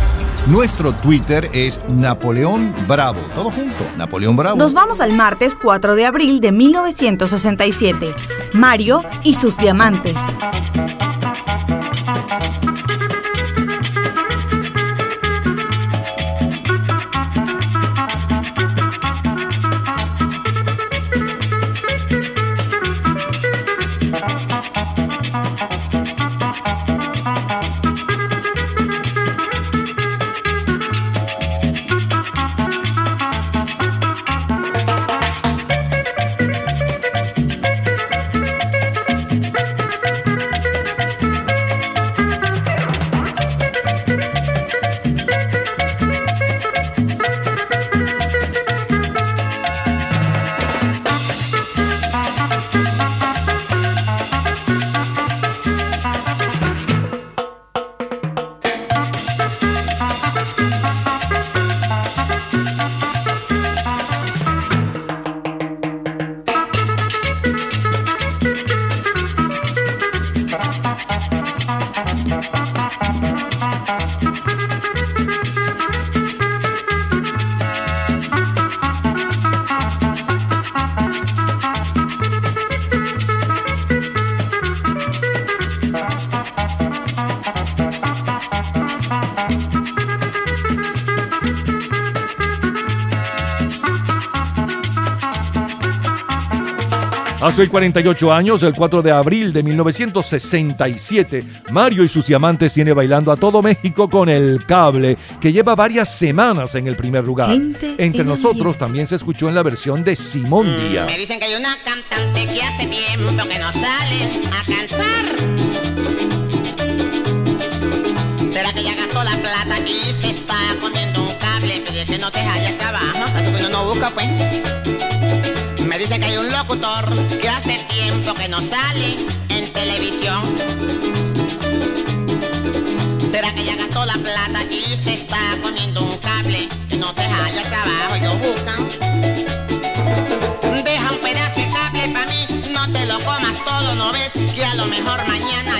Nuestro Twitter es Napoleón Bravo. Todo junto, Napoleón Bravo. Nos vamos al martes 4 de abril de 1967. Mario y sus diamantes. Hace hoy 48 años, el 4 de abril de 1967, Mario y sus diamantes tiene bailando a todo México con el cable, que lleva varias semanas en el primer lugar. Gente Entre en nosotros también se escuchó en la versión de Simón Díaz. Me dicen que hay una cantante que hace tiempo que no sale a cantar. ¿Será que ya gastó la plata y se está comiendo un cable? Pero es que no te haya trabajo, que uno no busca pues. Dice que hay un locutor que hace tiempo que no sale en televisión. ¿Será que ya gastó la plata y se está poniendo un cable que no te haya trabajo? Yo buscan. Deja un pedazo de cable para mí, no te lo comas todo, no ves que a lo mejor mañana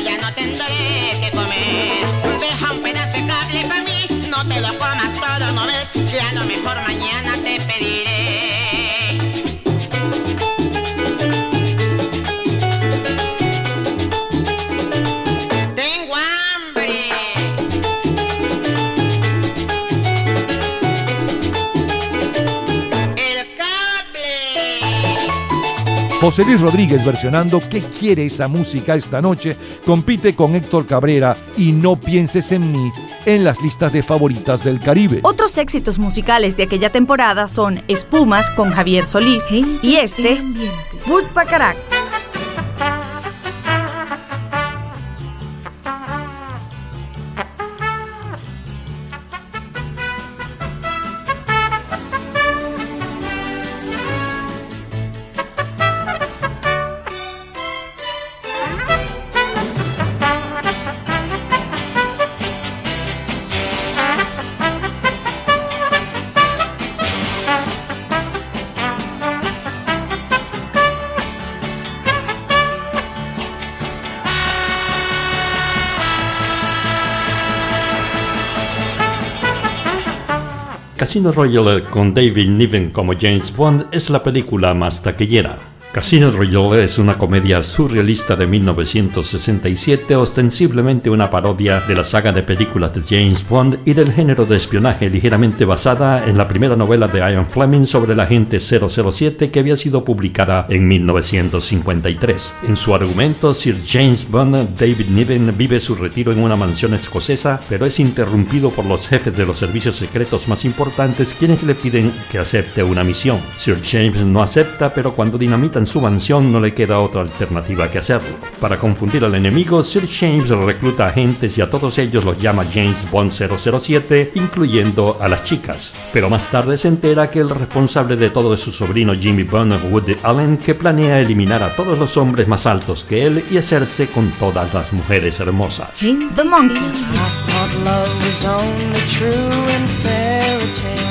José Luis Rodríguez versionando ¿Qué quiere esa música esta noche? Compite con Héctor Cabrera y No pienses en mí en las listas de favoritas del Caribe. Otros éxitos musicales de aquella temporada son Espumas con Javier Solís y este, Burt Bacharach. Casino Royale con David Niven como James Bond es la película más taquillera. Casino Royale es una comedia surrealista de 1967, ostensiblemente una parodia de la saga de películas de James Bond y del género de espionaje ligeramente basada en la primera novela de Ian Fleming sobre el agente 007 que había sido publicada en 1953. En su argumento, Sir James Bond, David Niven, vive su retiro en una mansión escocesa, pero es interrumpido por los jefes de los servicios secretos más importantes quienes le piden que acepte una misión. Sir James no acepta, pero cuando dinamitan su mansión no le queda otra alternativa que hacerlo. Para confundir al enemigo, Sir James recluta agentes y a todos ellos los llama James Bond 007, incluyendo a las chicas. Pero más tarde se entera que el responsable de todo es su sobrino Jimmy Bond, Woody Allen, que planea eliminar a todos los hombres más altos que él y hacerse con todas las mujeres hermosas. The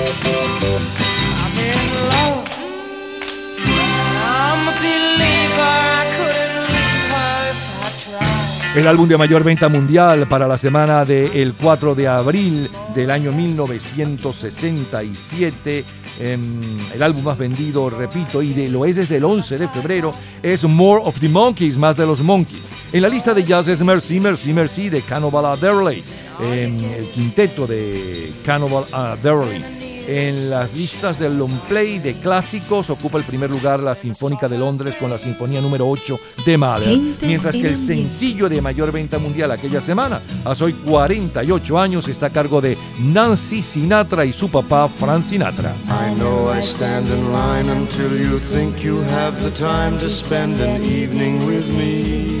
El álbum de mayor venta mundial para la semana del 4 de abril del año 1967. em, el álbum más vendido, repito, y de, lo es desde el 11 de febrero, es More of the Monkeys, más de los Monkeys. En la lista de jazz es Mercy, Mercy, Mercy de Cannibal Adderley, em, el quinteto de Cannibal Adderley. En las listas del long play de clásicos ocupa el primer lugar la Sinfónica de Londres con la Sinfonía número 8 de Mahler, mientras que el sencillo de mayor venta mundial aquella semana, hace hoy 48 años, está a cargo de Nancy Sinatra y su papá Frank Sinatra. I know I stand in line until you think you have the time to spend an evening with me.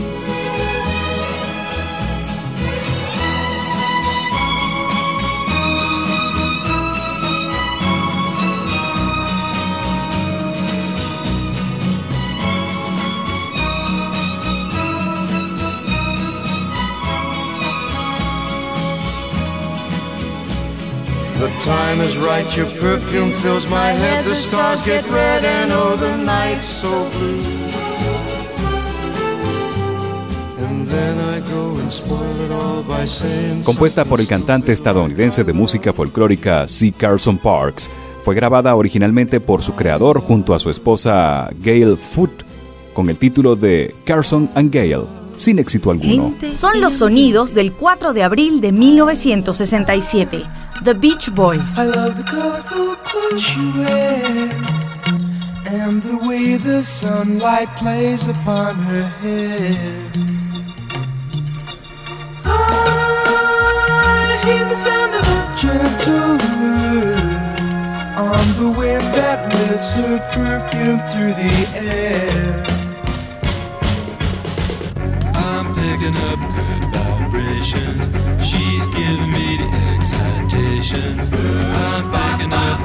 The time is right, your perfume fills my head, the stars get red and oh the night's so blue. Compuesta por el cantante estadounidense de música folclórica C. Carson Parks, fue grabada originalmente por su creador junto a su esposa Gail Foot con el título de Carson and Gail, sin éxito alguno. Son los sonidos del 4 de abril de 1967, The Beach Boys. I love the colorful clothes you wear and the way the sunlight plays upon her hair. I hear the sound of a gentle wind on the wind that lifts her perfume through the air. Picking up good vibrations. She's giving me the excitations. I'm picking up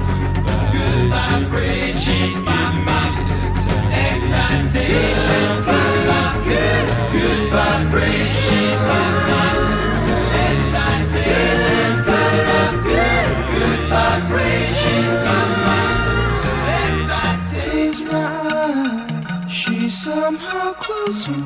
good vibrations. She's giving me the excitations. I'm picking up good, vibrations. She's giving me the excitations. Picking up good, vibrations. Close my eyes, she's somehow closer.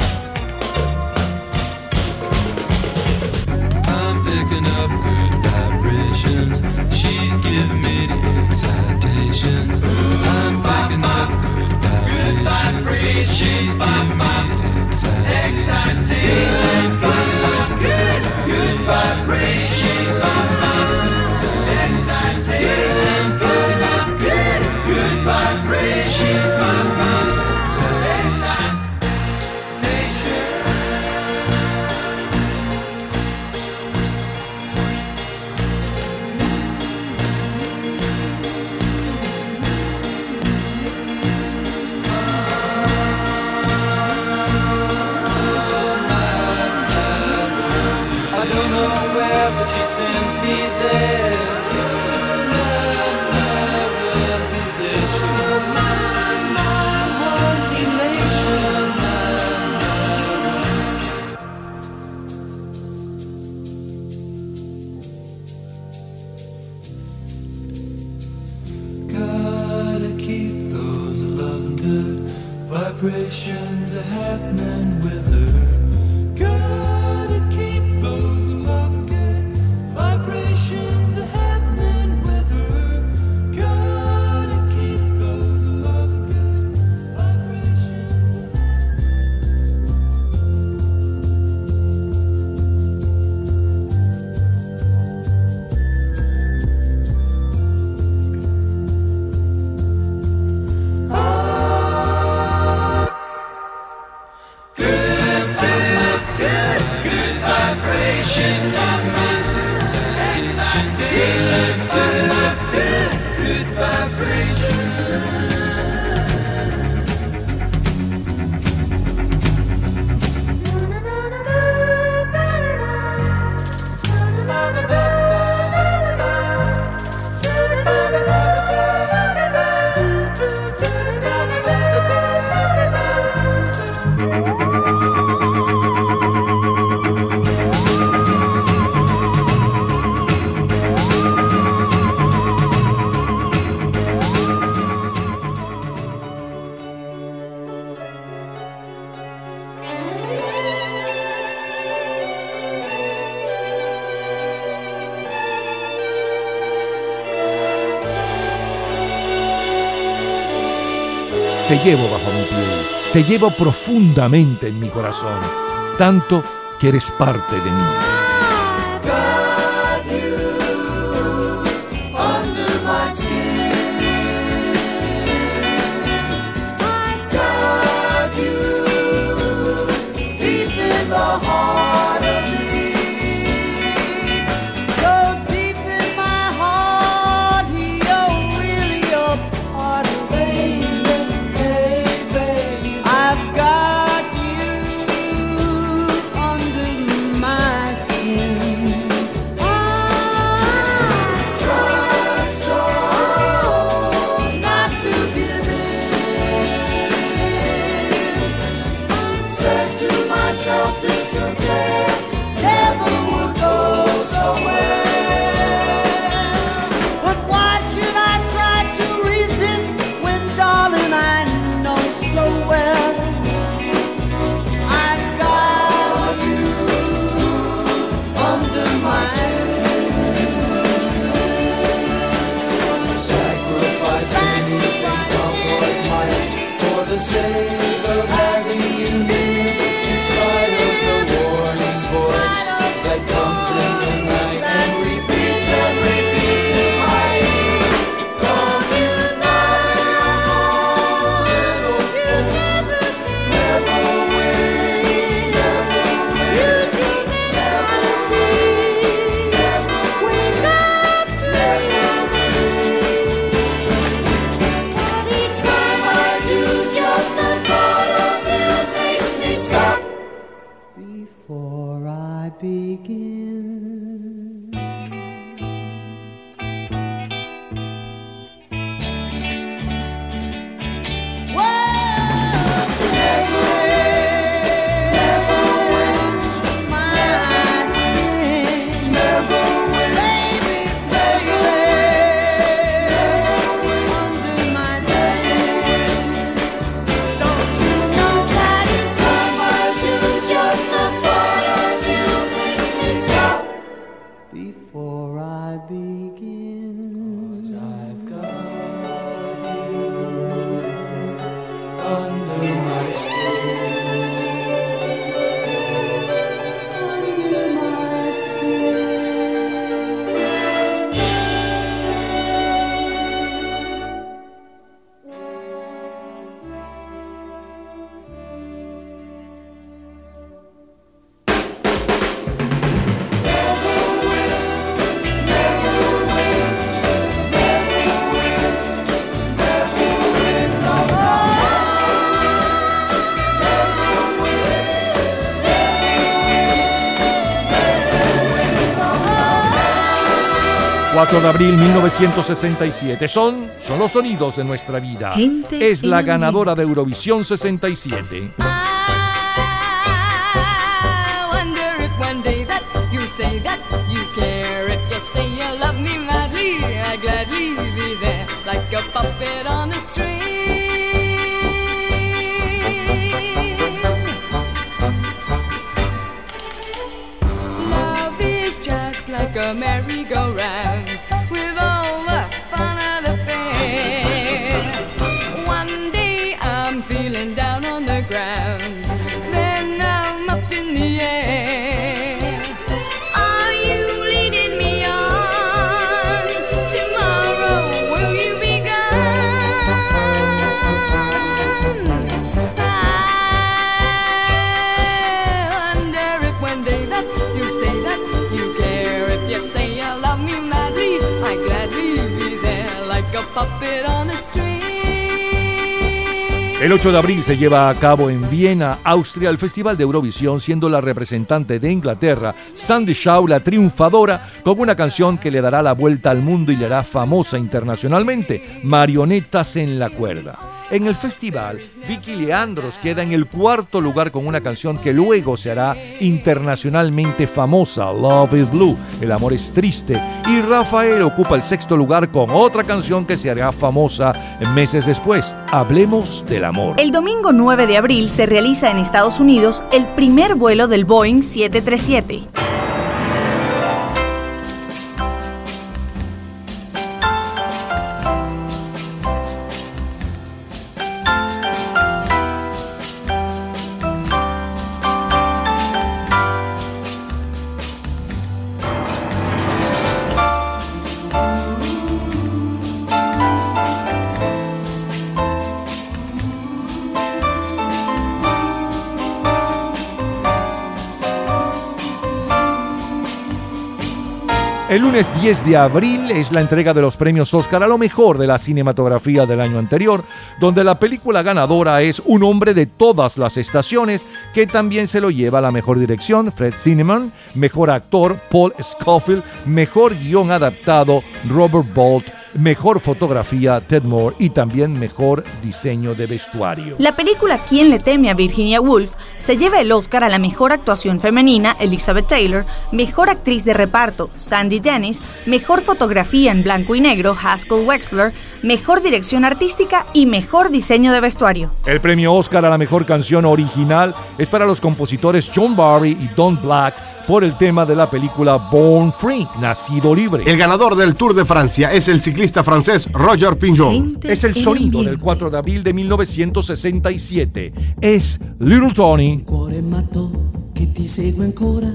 She's changed my mind. Te llevo profundamente en mi corazón, tanto que eres parte de mí. 4 de abril 1967. Son, son los sonidos de nuestra vida. Gente es la ganadora de Eurovisión 67. I wonder if one day that you say that you care. If you say you love me madly, I gladly be there like a puppet on a string. Love is just like a merry-go-round El 8 de abril se lleva a cabo en Viena, Austria, el Festival de Eurovisión, siendo la representante de Inglaterra, Sandy Shaw, la triunfadora, con una canción que le dará la vuelta al mundo y le hará famosa internacionalmente, Marionetas en la cuerda. En el festival, Vicky Leandros queda en el cuarto lugar con una canción que luego se hará internacionalmente famosa, Love is Blue, El amor es triste, y Rafael ocupa el sexto lugar con otra canción que se hará famosa meses después, Hablemos del amor. El domingo 9 de abril se realiza en Estados Unidos el primer vuelo del Boeing 737. Lunes 10 de abril es la entrega de los premios Oscar a lo mejor de la cinematografía del año anterior, donde la película ganadora es Un hombre de todas las estaciones, que también se lo lleva a la mejor dirección, Fred Zinnemann, mejor actor, Paul Scofield, mejor guion adaptado, Robert Bolt, mejor fotografía, Ted Moore, y también mejor diseño de vestuario. La película ¿Quién le teme a Virginia Woolf? se lleva el Oscar a la mejor actuación femenina, Elizabeth Taylor, mejor actriz de reparto, Sandy Dennis, mejor fotografía en blanco y negro, Haskell Wexler, mejor dirección artística y mejor diseño de vestuario. El premio Oscar a la mejor canción original es para los compositores John Barry y Don Black por el tema de la película Born Free, Nacido Libre. El ganador del Tour de Francia es el ciclista francés Roger Pinjon. Es el sonido del 4 de abril de 1967. Es Little Tony. cuore matto che ti segue ancora.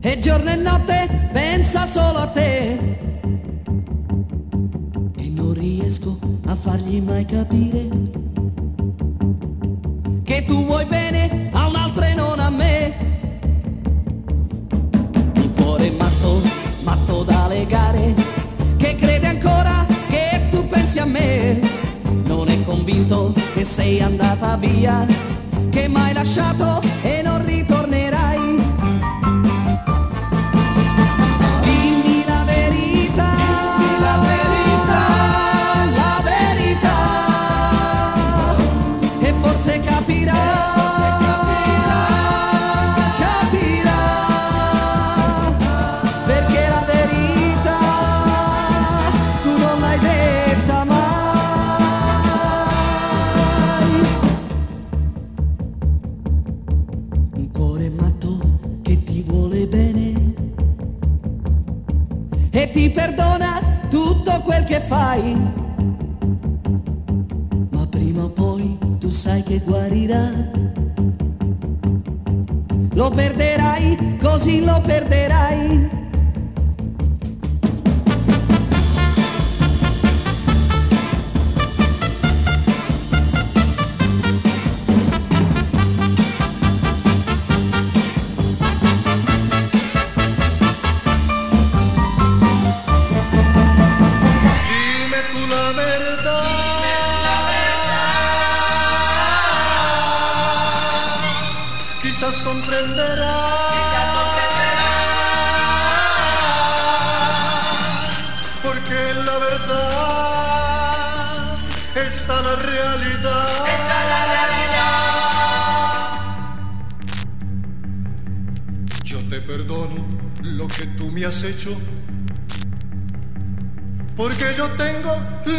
E giorno e notte pensa solo a te. E non riesco a fargli mai capire che tu vuoi bene a me. Non è convinto che sei andata via, che m'hai lasciato e Perderai, così lo perderai.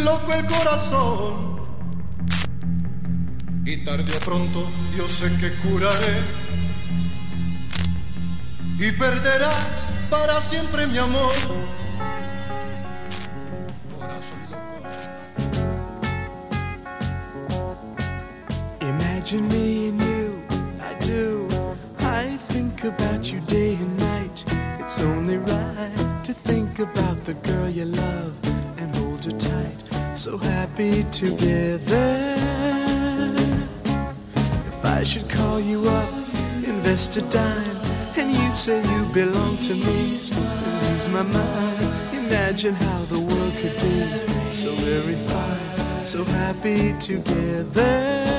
Loco el corazón. Y tarde o pronto yo sé que curaré. Y perderás para siempre mi amor. Corazón Imagine me So happy together. If I should call you up, invest a dime, and you say you belong to me, it lose my mind. Imagine how the world could be so very fine, so happy together.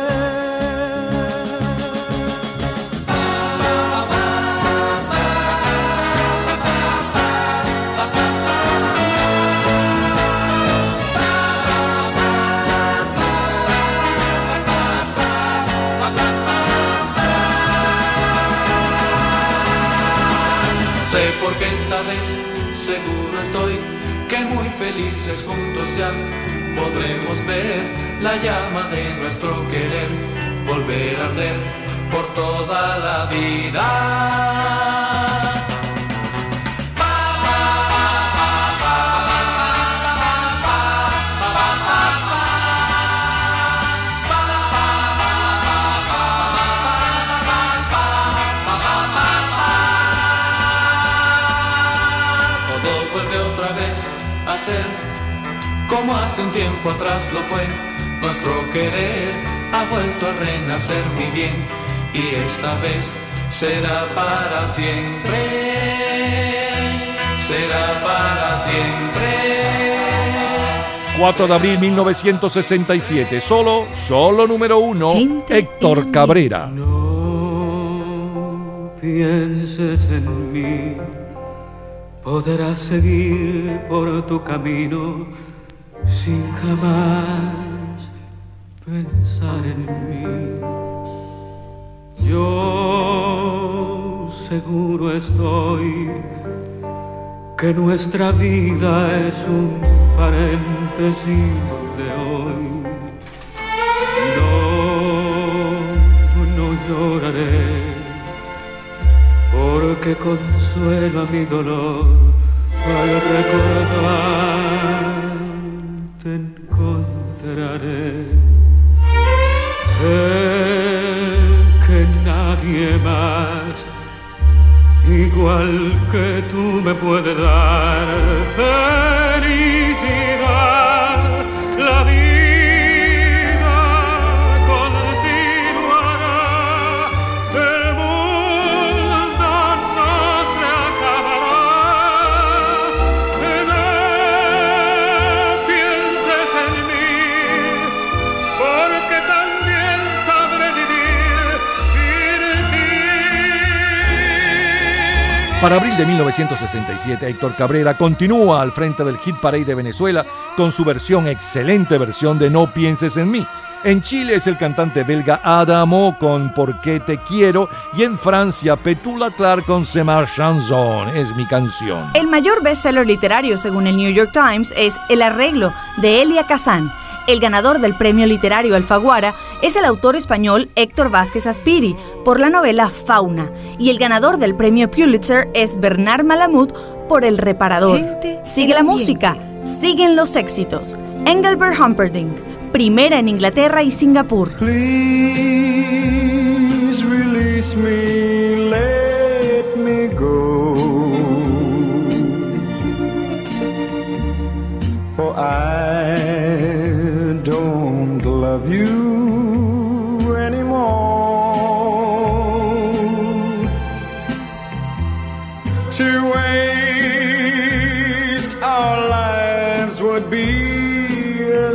Porque esta vez seguro estoy que muy felices juntos ya podremos ver la llama de nuestro querer volver a arder por toda la vida. Como hace un tiempo atrás lo fue. Nuestro querer ha vuelto a renacer mi bien y esta vez será para siempre. Será para siempre. 4 de abril 1967. Solo, solo número uno, Héctor Cabrera. pienses en mí, podrás seguir por tu camino sin jamás pensar en mí. Yo seguro estoy que nuestra vida es un paréntesis de hoy. Porque consuela mi dolor al recordar te encontraré. Sé que nadie más igual que tú me puede dar felicidad. La vida Para abril de 1967, Héctor Cabrera continúa al frente del Hit Parade de Venezuela con su versión, excelente versión de No pienses en mí. En Chile es el cantante belga Adamo con Por qué te quiero y en Francia Petula Clark con C'est ma chanson, es mi canción. El mayor bestseller literario, según el New York Times, es El arreglo de Elia Kazan. El ganador del premio literario Alfaguara es el autor español Héctor Vázquez Aspiri por la novela Fauna y el ganador del premio Pulitzer es Bernard Malamud por El reparador. Sigue la música, siguen los éxitos. Engelbert Humperdinck, primera en Inglaterra y Singapur. Please release me,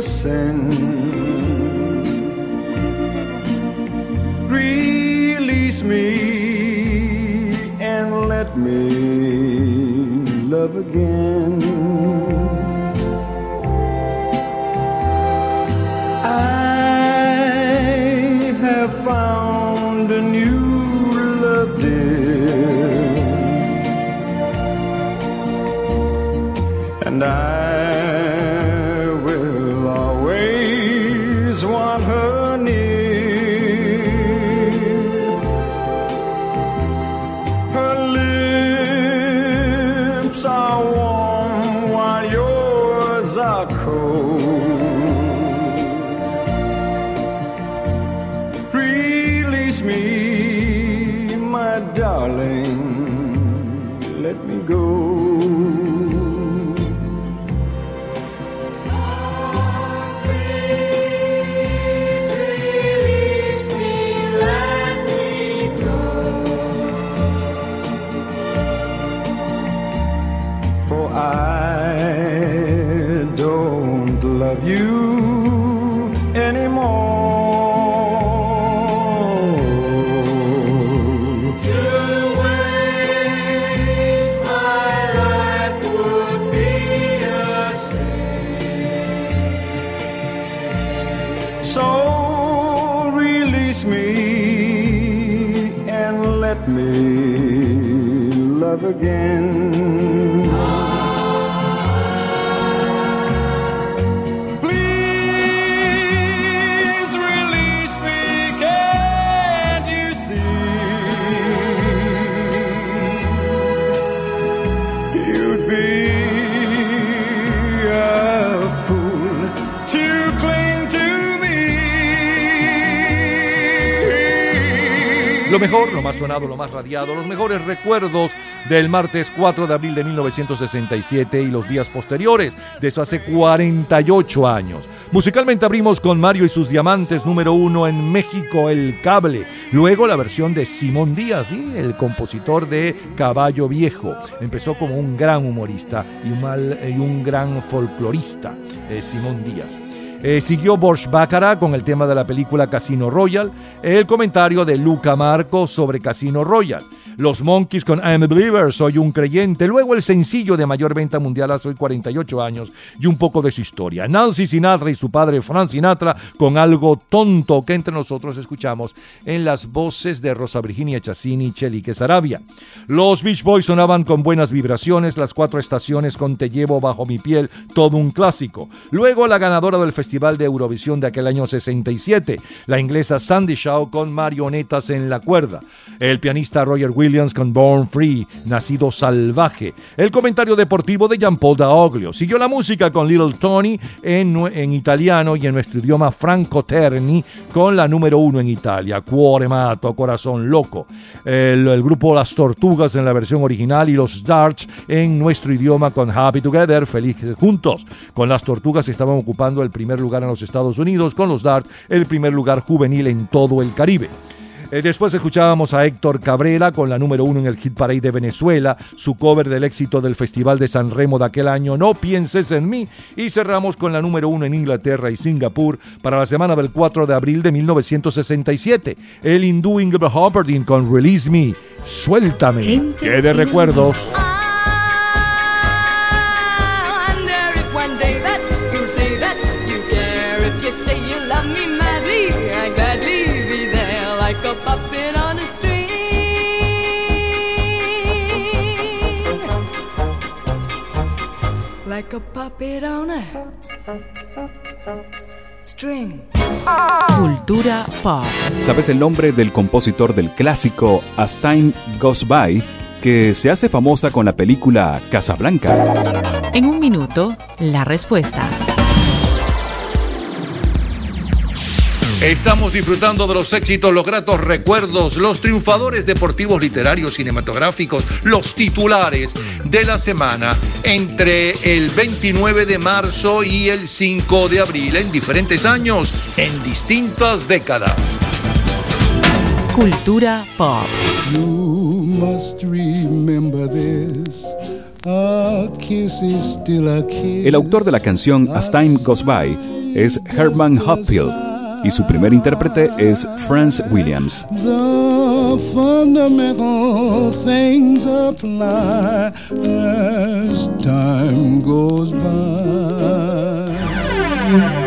sin. Release me and let me love again. I have found Lo mejor, lo más sonado, lo más radiado, los mejores recuerdos del martes 4 de abril de 1967 y los días posteriores, de eso hace 48 años. Musicalmente abrimos con Mario y sus diamantes número uno en México, El Cable. Luego la versión de Simón Díaz, ¿sí? el compositor de Caballo Viejo. Empezó como un gran humorista y un, gran folclorista, eh, Simón Díaz. Eh, siguió Borsch Baccarat con el tema de la película Casino Royale, el comentario de Luca Marco sobre Casino Royale, los Monkeys con I'm a Believer, Soy un creyente, luego el sencillo de mayor venta mundial hace hoy 48 años y un poco de su historia. Nancy Sinatra y su padre Frank Sinatra con algo tonto que entre nosotros escuchamos en las voces de Rosa Virginia Chassini y Chelique Sarabia. Los Beach Boys sonaban con buenas vibraciones, las cuatro estaciones con Te llevo bajo mi piel, todo un clásico. Luego la ganadora del Festival de Eurovisión de aquel año 67, la inglesa Sandy Shaw con Marionetas en la cuerda. El pianista Roger Williams con Born Free, Nacido Salvaje. El comentario deportivo de Jean Paul Daoglio. Siguió la música con Little Tony en, italiano y en nuestro idioma Franco Terni con la número uno en Italia, Cuore Mato, Corazón Loco. El, el grupo Las Tortugas en la versión original y los Darts en nuestro idioma con Happy Together, Felices Juntos. Con Las Tortugas estaban ocupando el primer lugar en los Estados Unidos, con los Darts el primer lugar juvenil en todo el Caribe. Eh, después escuchábamos a Héctor Cabrera con la número uno en el Hit Parade de Venezuela, su cover del éxito del Festival de San Remo de aquel año, No pienses en mí, y cerramos con la número uno en Inglaterra y Singapur para la semana del 4 de abril de 1967, el hindú Ingrid Humperdinck con Release Me, Suéltame, que de recuerdos. Cultura pop. ¿Sabes el nombre del compositor del clásico As Time Goes By, que se hace famosa con la película Casablanca? En un minuto, la respuesta. Estamos disfrutando de los éxitos, los gratos recuerdos, los triunfadores deportivos, literarios, cinematográficos, los titulares de la semana entre el 29 de marzo y el 5 de abril en diferentes años, en distintas décadas. Cultura pop. You must remember this. A kiss is still a kiss. El autor de la canción As Time Goes By es Herman Hopfield y su primer intérprete es Franz Williams. The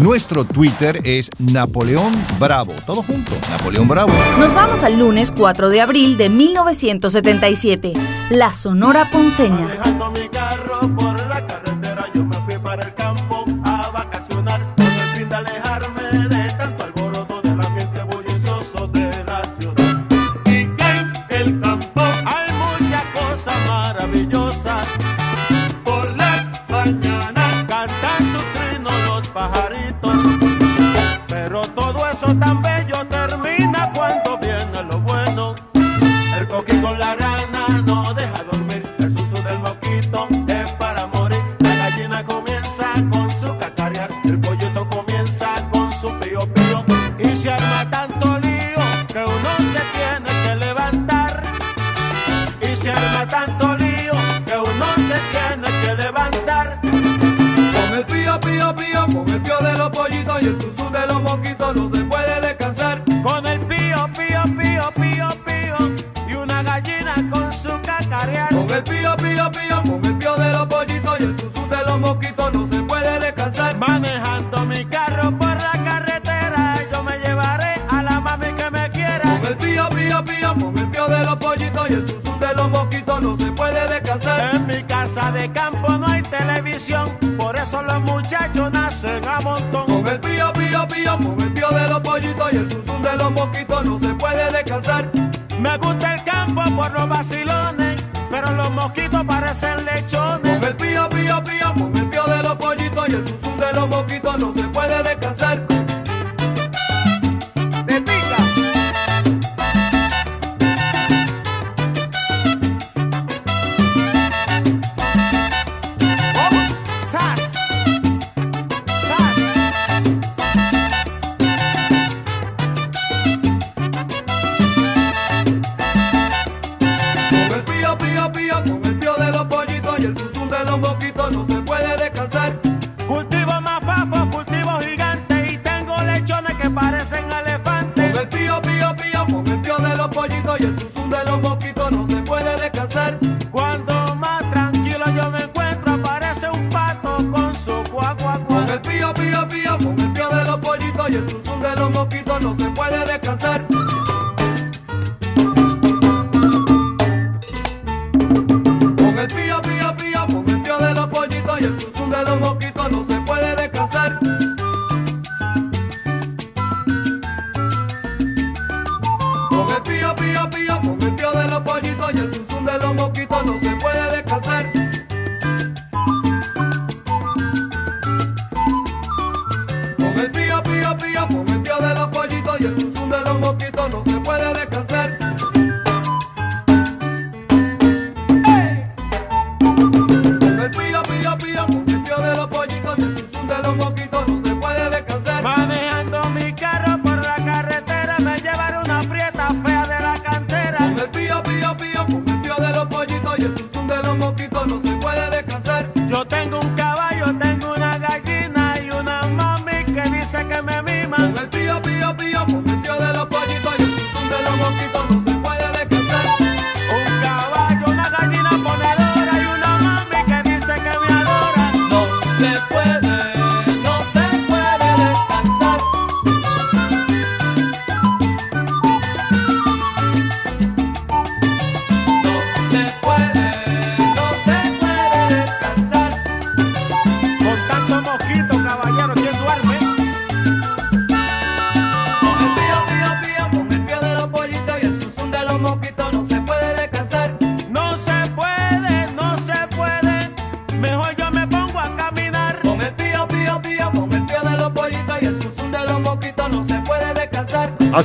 Nuestro Twitter es Napoleón Bravo. Todo junto, Napoleón Bravo. Nos vamos al lunes 4 de abril de 1977. La Sonora Ponceña. Campo no hay televisión, por eso los muchachos nacen a montón. Con el pío pío pío, con el pío de los pollitos y el susu de los mosquitos no se puede descansar. Me gusta el campo por los vacilones, pero los mosquitos parecen lechones. Con el pío pío pío, con el pío de los pollitos y el susu de los mosquitos no se puede descansar.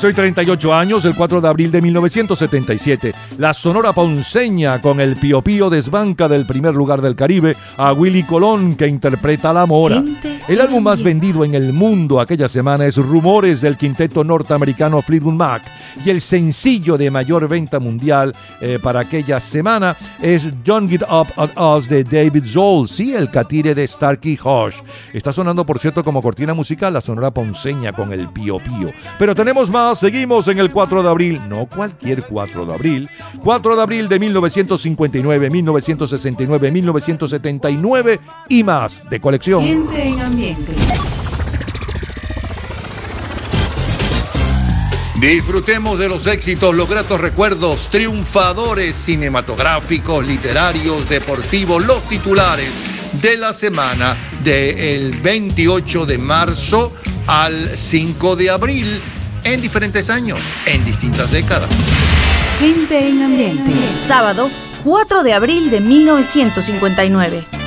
Hace hoy 38 años, el 4 de abril de 1977, la Sonora Ponceña con el Pío Pío desbanca del primer lugar del Caribe a Willy Colón que interpreta La Mora. El álbum más vendido en el mundo aquella semana es Rumores del quinteto norteamericano Fleetwood Mac y el sencillo de mayor venta mundial eh, para aquella semana es Don't Get Up on Us de David Zoll, sí, el catire de Starkey Hodge. Está sonando, por cierto, como cortina musical la Sonora Ponceña con el Pío Pío. Pero tenemos más, seguimos en el 4 de abril, no cualquier 4 de abril, 4 de abril de 1959, 1969, 1979 y más de colección. Ambiente. Disfrutemos de los éxitos, los gratos recuerdos, triunfadores cinematográficos, literarios, deportivos, los titulares de la semana del 28 de marzo al 5 de abril en diferentes años, en distintas décadas. Gente en ambiente. Sábado, 4 de abril de 1959.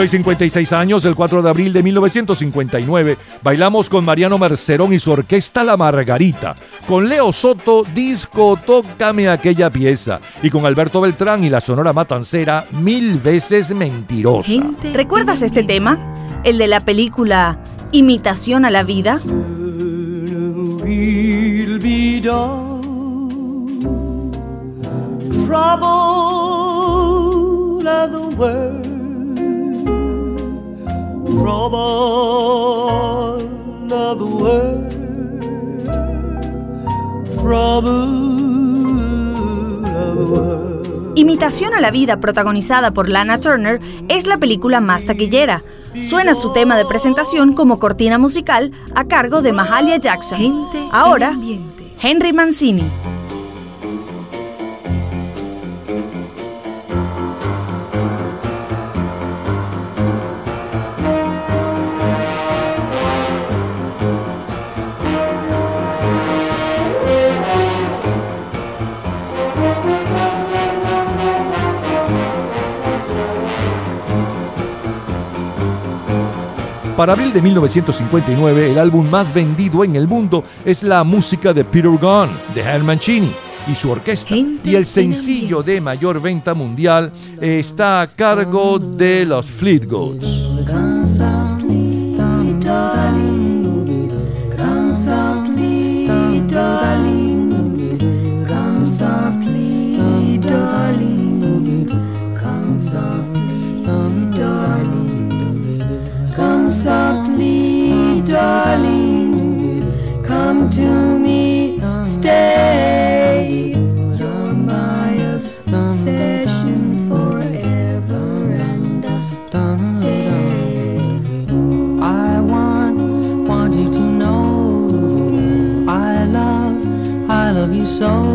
Hoy 56 años, el 4 de abril de 1959, bailamos con Mariano Mercerón y su orquesta La Margarita, con Leo Soto, disco Tócame aquella pieza, y con Alberto Beltrán y la Sonora Matancera, Mil veces mentirosa. ¿Recuerdas este tema? El de la película Imitación a la vida. will be done. trouble of the world, trouble of the world, of the world. Imitación a la vida protagonizada por Lana Turner es la película más taquillera. Suena su tema de presentación como cortina musical a cargo de Mahalia Jackson. Ahora, Henry Mancini. Para abril de 1959, el álbum más vendido en el mundo es la música de Peter Gunn, de Herman Mancini y su orquesta. y el sencillo de mayor venta mundial está a cargo de los Fleetwoods. Come Softly, darling. Come to me, stay. You're my obsession forever and a day. I want, want you to know I love, I love you so.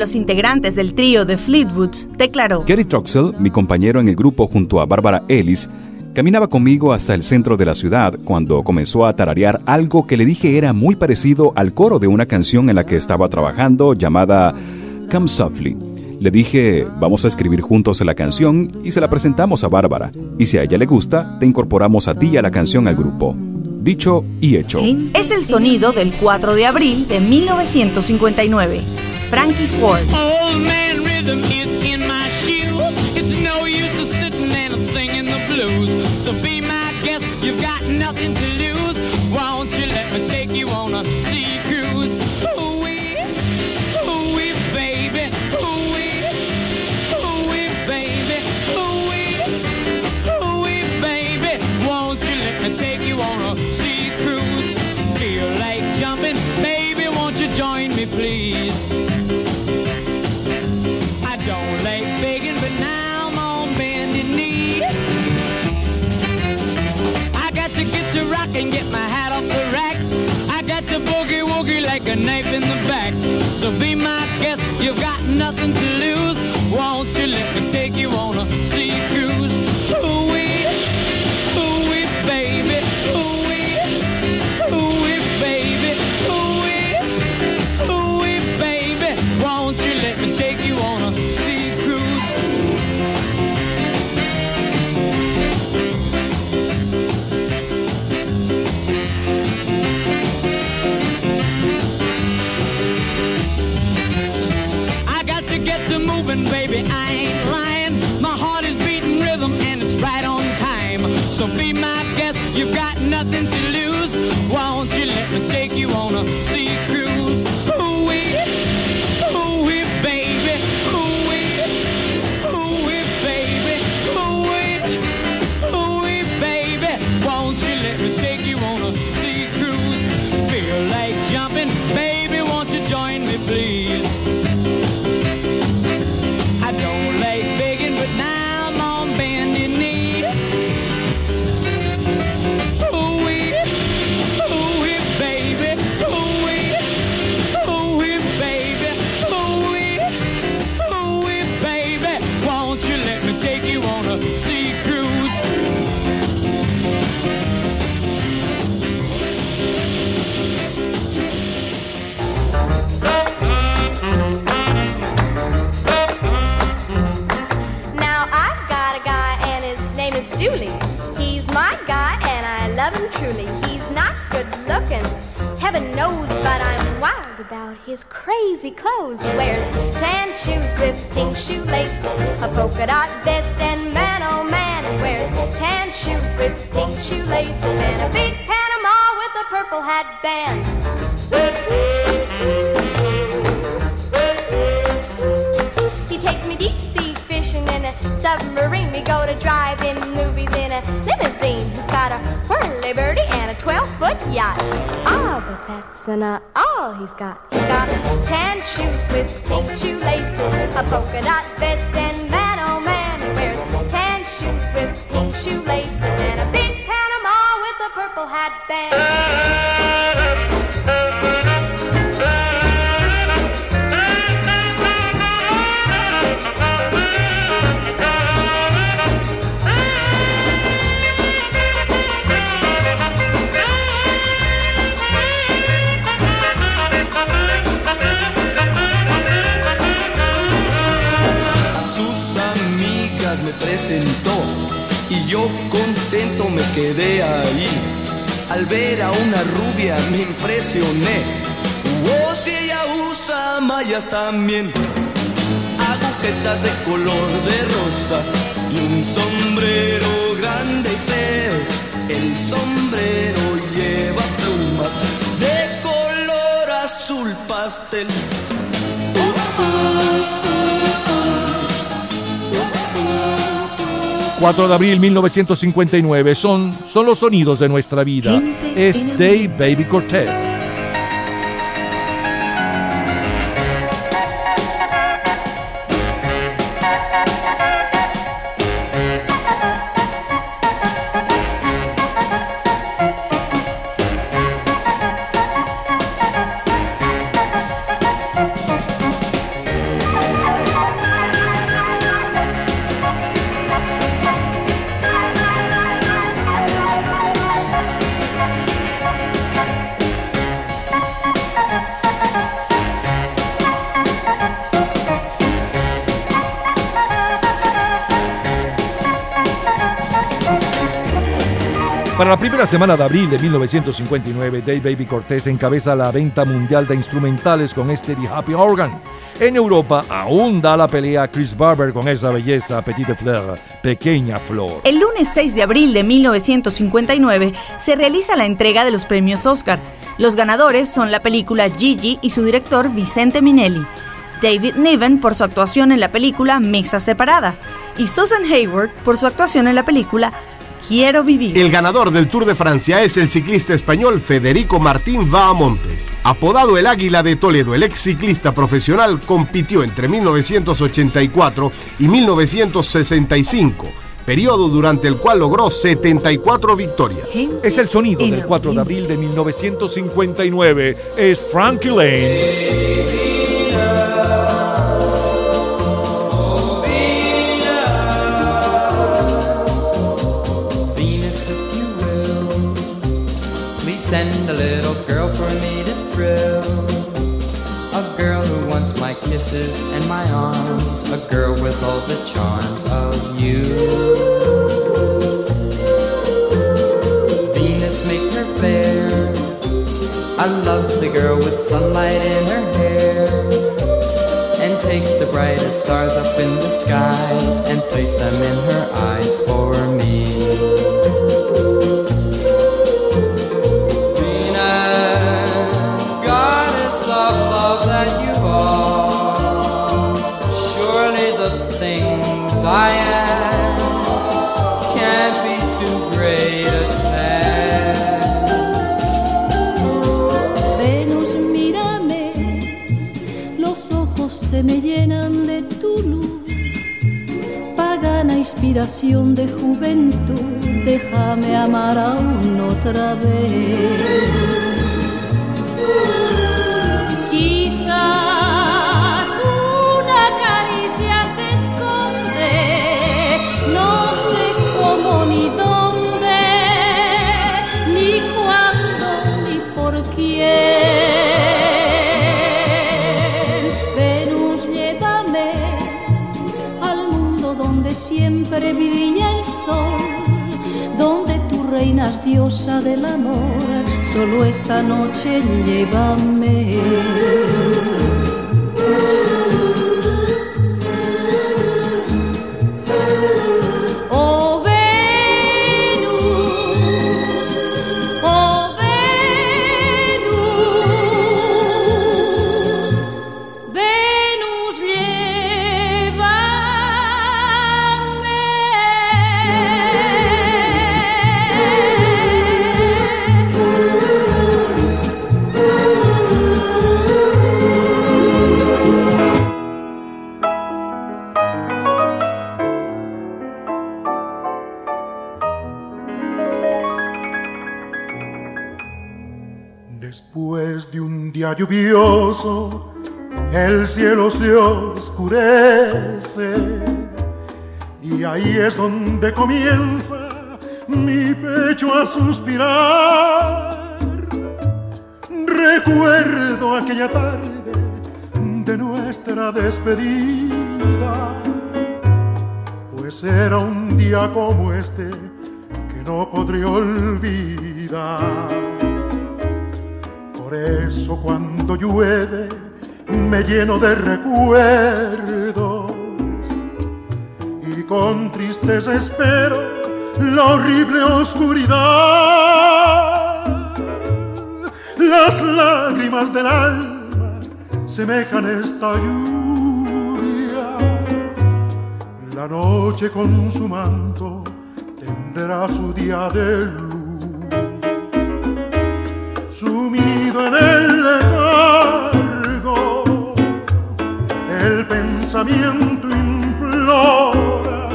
Los integrantes del trío de Fleetwoods, declaró: Gary Troxell, mi compañero en el grupo junto a Barbara Ellis, caminaba conmigo hasta el centro de la ciudad cuando comenzó a tararear algo que le dije era muy parecido al coro de una canción en la que estaba trabajando llamada Come Softly. Le dije, vamos a escribir juntos la canción y se la presentamos a Bárbara. Y si a ella le gusta, te incorporamos a ti y a la canción al grupo. Dicho y hecho. Es el sonido del 4 de abril de 1959. Frankie Ford. Old man rhythm is in my shoes. It's no use to sitting and singing the blues. So be my guest, you've got nothing to be my guest, you've got nothing to lose. Won't you let me his crazy clothes. He wears tan shoes with pink shoelaces, a polka dot vest, and man, oh man, he wears tan shoes with pink shoelaces, and a big Panama with a purple hat band. He takes me deep sea fishing in a submarine. We go to drive-in movies in a limousine. He's got a whirly birdie and a 12-foot yacht. Ah, but that's not all he's got. He's got tan shoes with pink shoelaces, a polka dot vest, and man, oh man, he wears tan shoes with pink shoelaces and a big Panama with a purple hat band. Me presentó y yo contento me quedé ahí. Al ver a una rubia me impresioné. Oh, si ella usa mallas también, agujetas de color de rosa y un sombrero grande y feo. El sombrero lleva plumas de color azul pastel. 4 de abril 1959. Son, son los sonidos de nuestra vida. Es Day Baby Cortez. Primera semana de abril de 1959, Dave Baby Cortez encabeza la venta mundial de instrumentales con este The Happy Organ. En Europa aún da la pelea a Chris Barber con esa belleza Petite Fleur, pequeña flor. El lunes 6 de abril de 1959 se realiza la entrega de los premios Oscar. Los ganadores son la película Gigi y su director Vicente Minelli. David Niven por su actuación en la película Mesas Separadas y Susan Hayward por su actuación en la película Quiero Vivir. El ganador del Tour de Francia es el ciclista español Federico Martín Vahamontes. Apodado el Águila de Toledo, el ex ciclista profesional compitió entre 1984 y 1965, periodo durante el cual logró 74 victorias. Es el sonido del 4 de abril de 1959. Es Frankie Lane. Kisses and my arms, a girl with all the charms of you. Venus, make her fair, a lovely girl with sunlight in her hair. And take the brightest stars up in the skies and place them in her eyes for me. Inspiración de juventud, déjame amar aún otra vez. Diosa del amor, solo esta noche llévame. Lluvioso, el cielo se oscurece y ahí es donde comienza mi pecho a suspirar. Recuerdo aquella tarde de nuestra despedida, pues era un día como este que no podré olvidar. Por eso cuando llueve me lleno de recuerdos y con tristeza espero la horrible oscuridad. Las lágrimas del alma semejan esta lluvia. La noche con su manto tendrá su día de luz sumido en el letargo, el pensamiento implora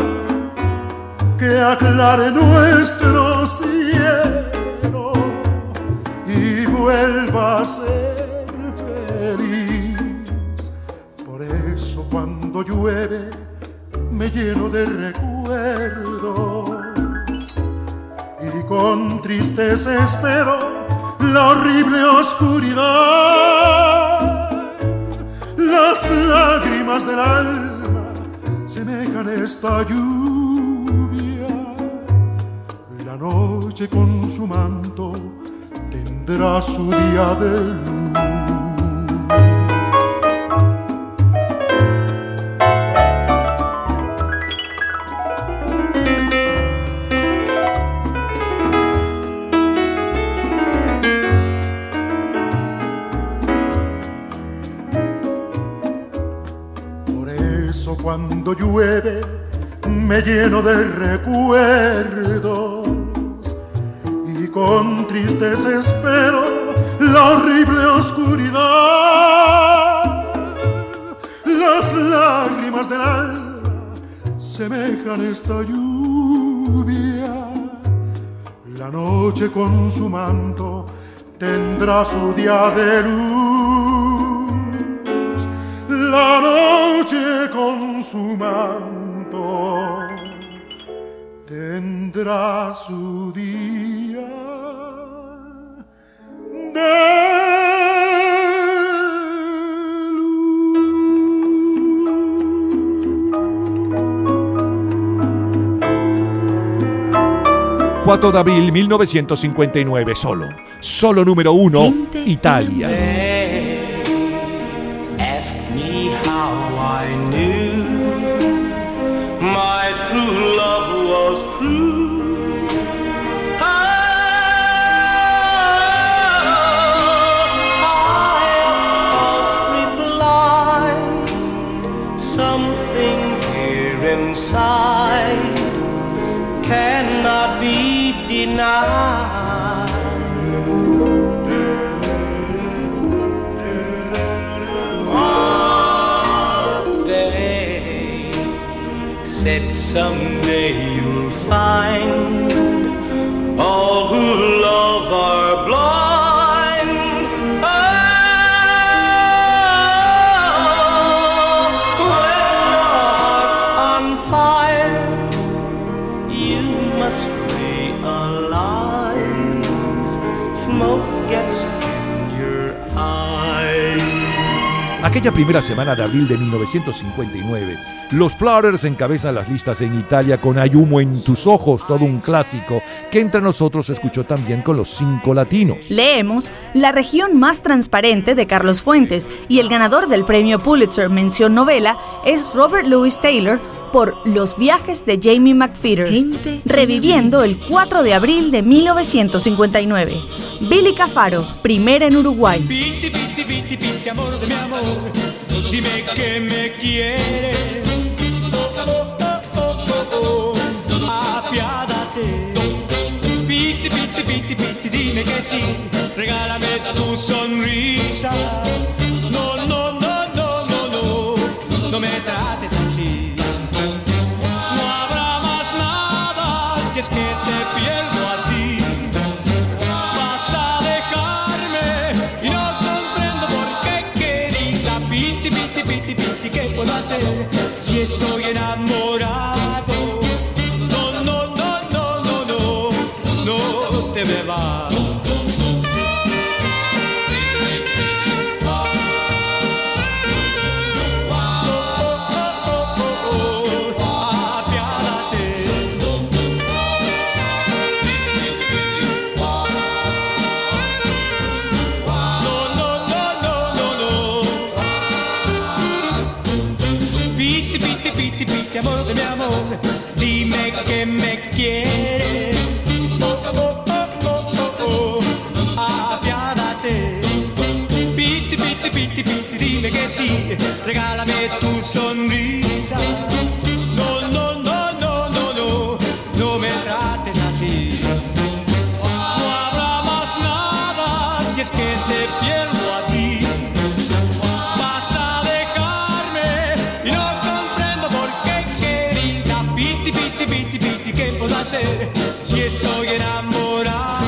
que aclare nuestro cielo y vuelva a ser feliz. Por eso cuando llueve me lleno de recuerdos y con tristeza espero la horrible oscuridad. Las lágrimas del alma semejan esta lluvia. La noche con su manto tendrá su día de luz. Me lleno de recuerdos y con tristeza espero la horrible oscuridad. Las lágrimas del alma semejan esta lluvia. La noche con su manto tendrá su día de luz. La noche con su manto tendrá su día ...4 de abril 1959, solo. Solo número uno, Italia. Primera semana de abril de 1959, los Platters encabezan las listas en Italia con Hay humo en tus ojos, todo un clásico que entre nosotros se escuchó también con los cinco latinos. Leemos La región más transparente de Carlos Fuentes y el ganador del premio Pulitzer mención novela es Robert Louis Taylor por Los viajes de Jamie McPheeters, reviviendo el 4 de abril de 1959. Billy Cafaro, primera en Uruguay. Piti, piti, piti, piti, amor de mi amor, dime que me quieres. Apiádate. Piti, piti, piti, piti, dime que sí, regálame tu sonrisa. No, no, no, no, no, no, no me trates estoy enamorado estoy enamorado.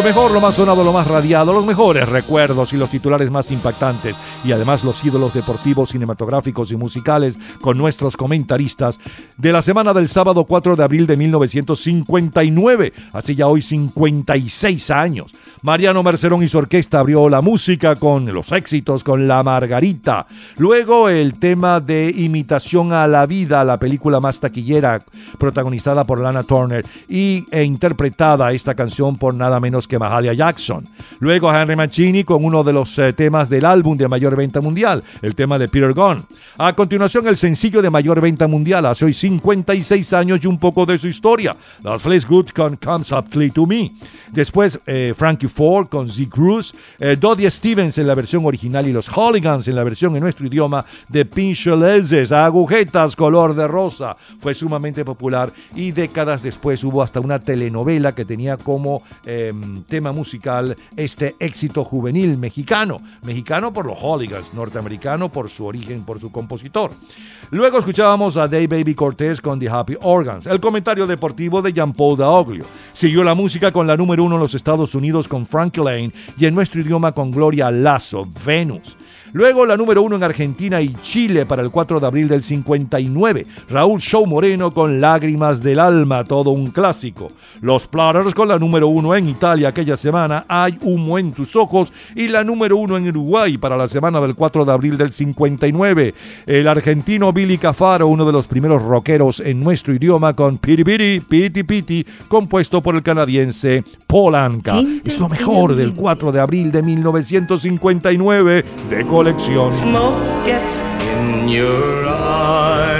Lo mejor, lo más sonado, lo más radiado, los mejores recuerdos y los titulares más impactantes y además los ídolos deportivos, cinematográficos y musicales con nuestros comentaristas de la semana del sábado 4 de abril de 1959, hace ya hoy 56 años. Mariano Mercerón y su orquesta abrió la música con los éxitos, con La Margarita. Luego el tema de Imitación a la Vida, la película más taquillera, protagonizada por Lana Turner y, e interpretada esta canción por nada menos que Mahalia Jackson. Luego Henry Mancini con uno de los eh, temas del álbum de mayor venta mundial, el tema de Peter Gunn. A continuación el sencillo de mayor venta mundial, hace hoy 56 años y un poco de su historia, Las Flesh Good con Comes Up to Me. Después eh, Frankie Ford con Z Cruz, eh, Dodie Stevens en la versión original y los Hooligans en la versión en nuestro idioma de Pincholeses, Agujetas color de rosa. Fue sumamente popular y décadas después hubo hasta una telenovela que tenía como eh, tema musical este éxito juvenil mexicano. Mexicano por los Hooligans, norteamericano por su origen, por su compositor. Luego escuchábamos a Dave Baby Cortés con The Happy Organs, el comentario deportivo de Jean-Paul Daoglio. Siguió la música con la número uno en los Estados Unidos con Frankie Lane y en nuestro idioma con Gloria Lazo, Venus. Luego la número uno en Argentina y Chile para el 4 de abril del 59. Raúl Show Moreno con Lágrimas del Alma, todo un clásico. Los Platters con la número uno en Italia aquella semana, Hay humo en tus ojos. Y la número uno en Uruguay para la semana del 4 de abril del 59. El argentino Billy Cafaro, uno de los primeros rockeros en nuestro idioma con Piti, Piti Piti, compuesto por el canadiense Paul Anka. Es lo mejor del 4 de abril de 1959 de colección. Smoke gets in your eyes.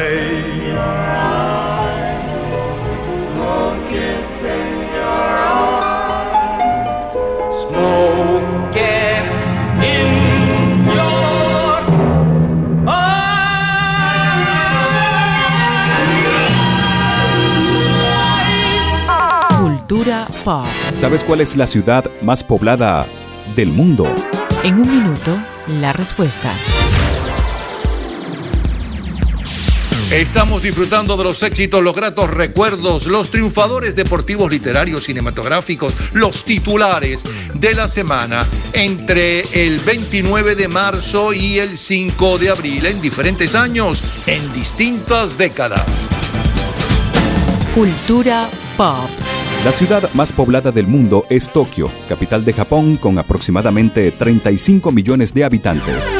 ¿Sabes cuál es la ciudad más poblada del mundo? En un minuto, la respuesta. Estamos disfrutando de los éxitos, los gratos recuerdos, los triunfadores deportivos, literarios, cinematográficos, los titulares de la semana entre el 29 de marzo y el 5 de abril en diferentes años, en distintas décadas. Cultura pop. La ciudad más poblada del mundo es Tokio, capital de Japón con aproximadamente 35 millones de habitantes.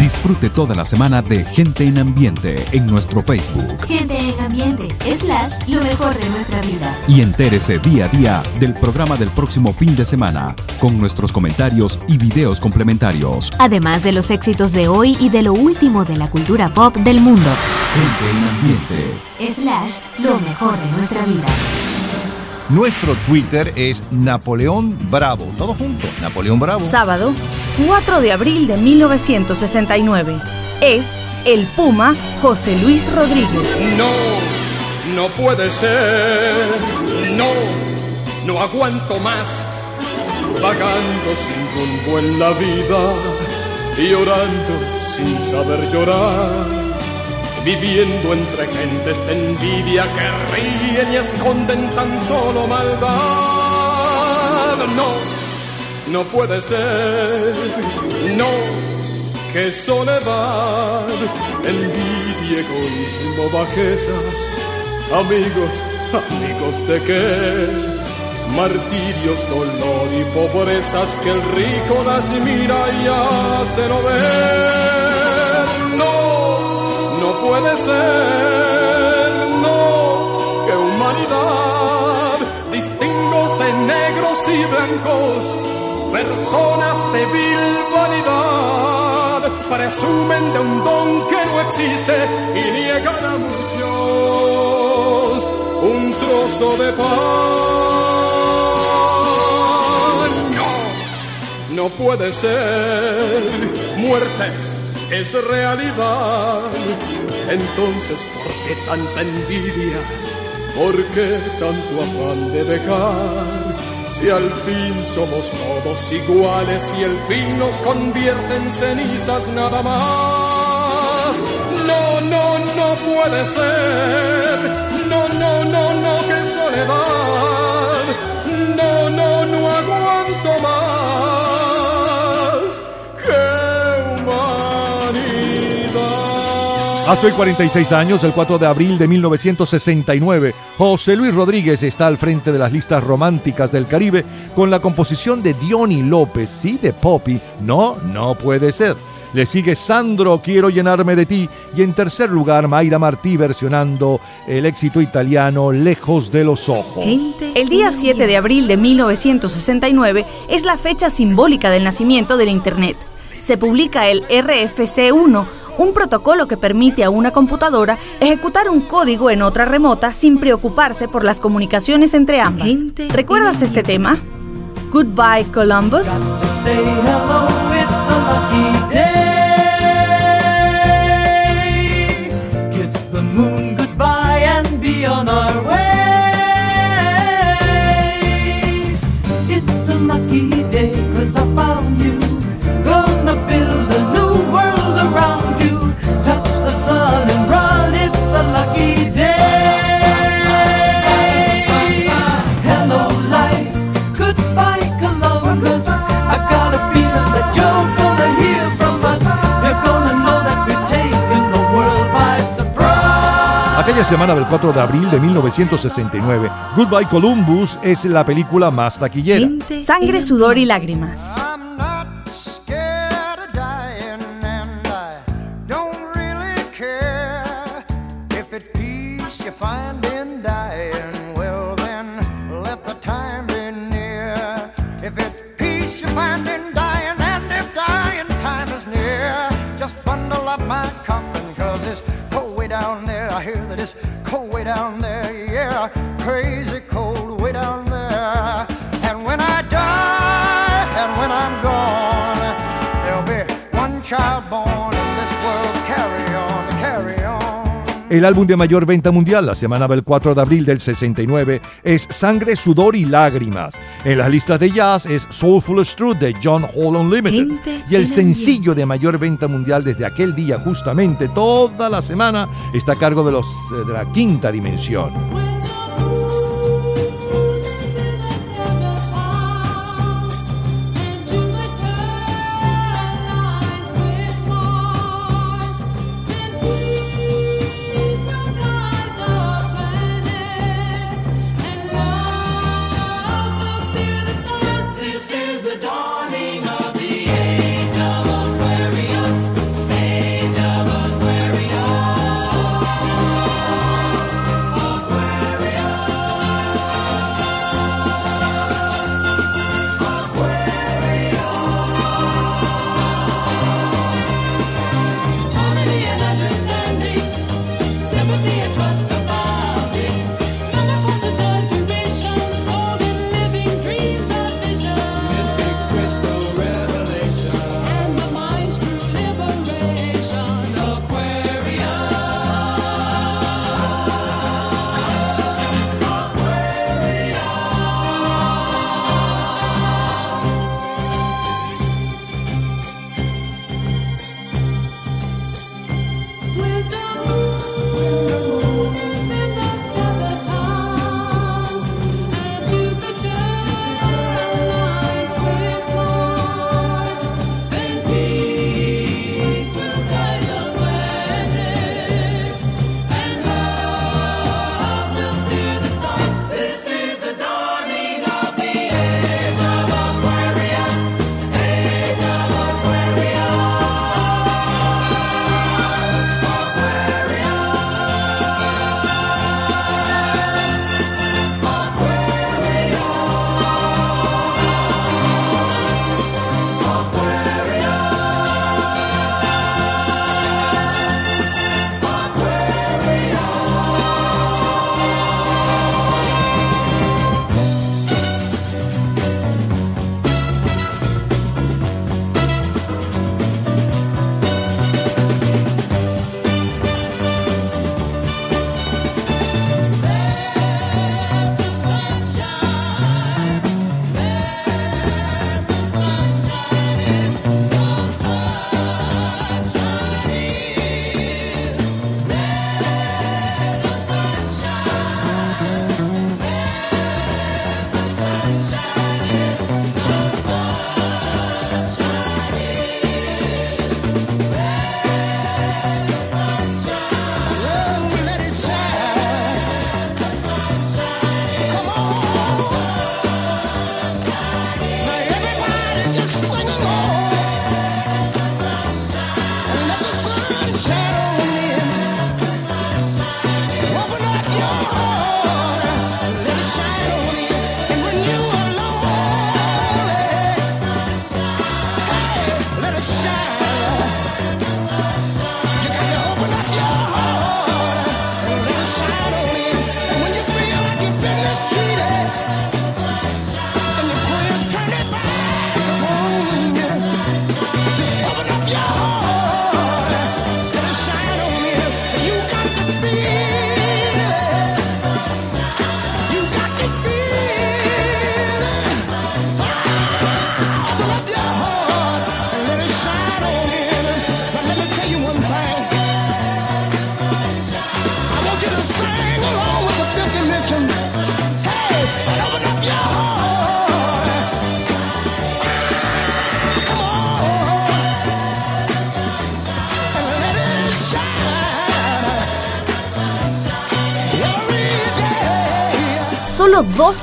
Disfrute toda la semana de Gente en Ambiente en nuestro Facebook Gente en ambiente, slash, lo mejor de nuestra vida. y entérese día a día del programa del próximo fin de semana con nuestros comentarios y videos complementarios. Además de los éxitos de hoy y de lo último de la cultura pop del mundo. Gente en Ambiente. Slash, lo mejor de nuestra vida. Nuestro Twitter es Napoleón Bravo. Todo junto, Napoleón Bravo. Sábado, 4 de abril de 1969. Es el Puma José Luis Rodríguez. No, no puede ser. No, no aguanto más. Vagando sin rumbo en la vida y llorando sin saber llorar. Viviendo entre gentes de envidia que ríen y esconden tan solo maldad. No, no puede ser. No, que soledad, envidia, egoísmo, bajezas. Amigos, amigos de qué? Martirios, dolor y pobrezas que el rico las mira y hace no ver. No, puede ser, no, que humanidad, distingos en negros y blancos, personas de vil vanidad, presumen de un don que no existe y niegan a muchos un trozo de pan. No, no puede ser. Muerte es realidad. Entonces, ¿por qué tanta envidia? ¿Por qué tanto afán de dejar? Si al fin somos todos iguales y el fin nos convierte en cenizas nada más. No, no, no puede ser. No, no, no, no, qué soledad. No, no, no aguanto más. Hace hoy 46 años, el 4 de abril de 1969, José Luis Rodríguez está al frente de las listas románticas del Caribe con la composición de Diony López, sí, de Poppy, no, no puede ser. Le sigue Sandro, Quiero llenarme de ti. Y en tercer lugar, Mayra Martí versionando el éxito italiano Lejos de los Ojos. El día 7 de abril de 1969 es la fecha simbólica del nacimiento del Internet. Se publica el RFC1, un protocolo que permite a una computadora ejecutar un código en otra remota sin preocuparse por las comunicaciones entre ambas. ¿Recuerdas este tema? Goodbye Columbus. Semana del 4 de abril de 1969, Goodbye Columbus es la película más taquillera. Sangre, sudor y lágrimas. El álbum de mayor venta mundial la semana del 4 de abril del 69 es Sangre, Sudor y Lágrimas. En las listas de jazz es Soulful Truth de John Hall Unlimited. Y el sencillo de mayor venta mundial desde aquel día, justamente toda la semana, está a cargo de, los, eh, de la quinta dimensión.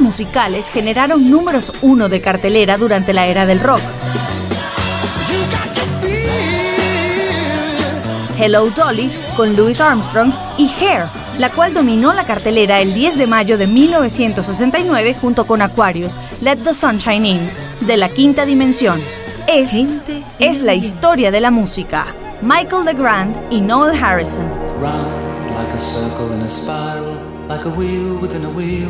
Musicales generaron números uno de cartelera durante la era del rock. Hello Dolly con Louis Armstrong y Hair, la cual dominó la cartelera el 10 de mayo de 1969 junto con Aquarius, Let the Sunshine In, de la quinta dimensión. Es, es la historia de la música. Michael Legrand y Noel Harrison. Round like a circle in a spiral, like a wheel within a wheel,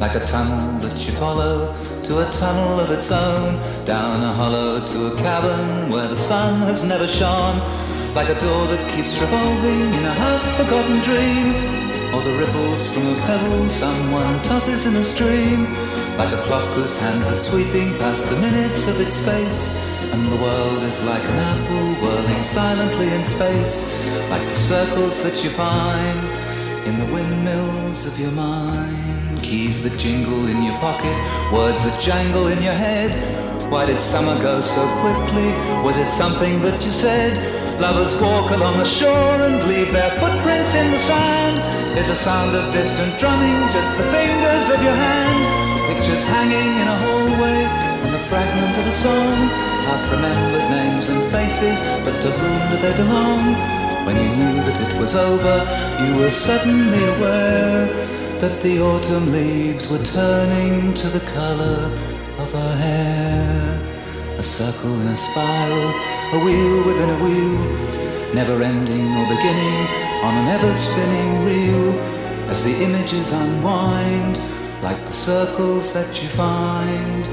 like a tunnel that you follow to a tunnel of its own, down a hollow to a cavern where the sun has never shone, like a door that keeps revolving in a half-forgotten dream, or the ripples from a pebble someone tosses in a stream, like a clock whose hands are sweeping past the minutes of its face, and the world is like an apple whirling silently in space, like the circles that you find in the windmills of your mind. Keys that jingle in your pocket, words that jangle in your head. Why did summer go so quickly? Was it something that you said? Lovers walk along the shore and leave their footprints in the sand. Is the sound of distant drumming just the fingers of your hand? Pictures hanging in a hallway and the fragment of a song. Half remembered names and faces, but to whom do they belong? When you knew that it was over, you were suddenly aware that the autumn leaves were turning to the color of her hair. A circle in a spiral, a wheel within a wheel, never ending or beginning on an ever spinning reel. As the images unwind, like the circles that you find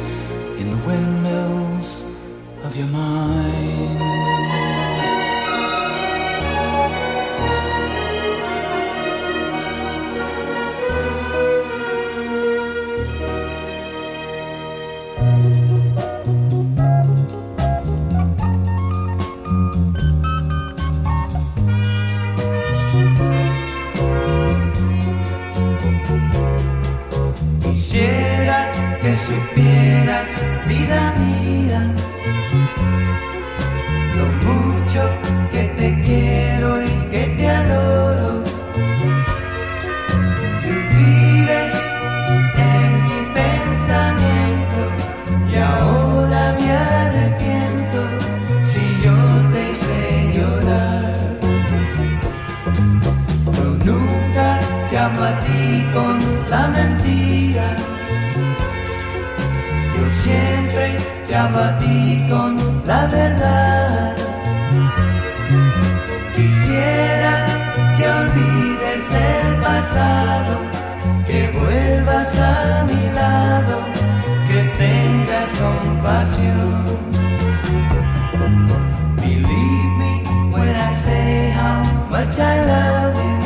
in the windmills of your mind. Vida mía, amo a ti con la verdad. Quisiera que olvides el pasado, que vuelvas a mi lado, que tengas compasión. Believe me when I say how much I love you.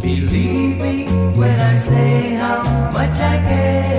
Believe me when I say how much I care.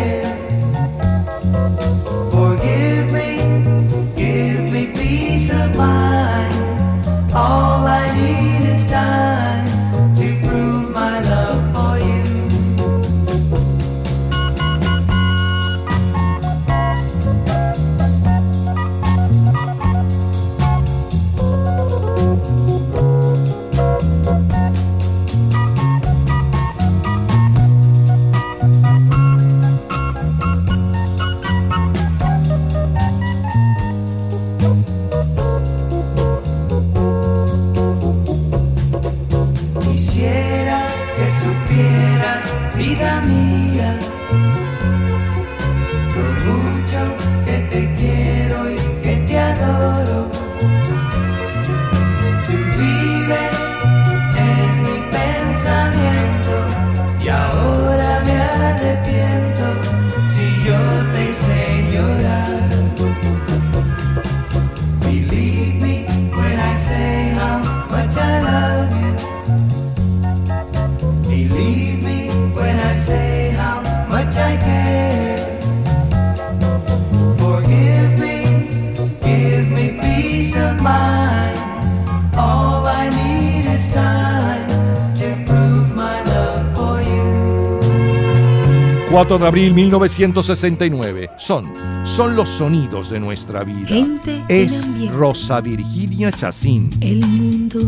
4 de abril 1969. Son, son los sonidos de nuestra vida. Gente en es. Rosa Virginia Chacín. El mundo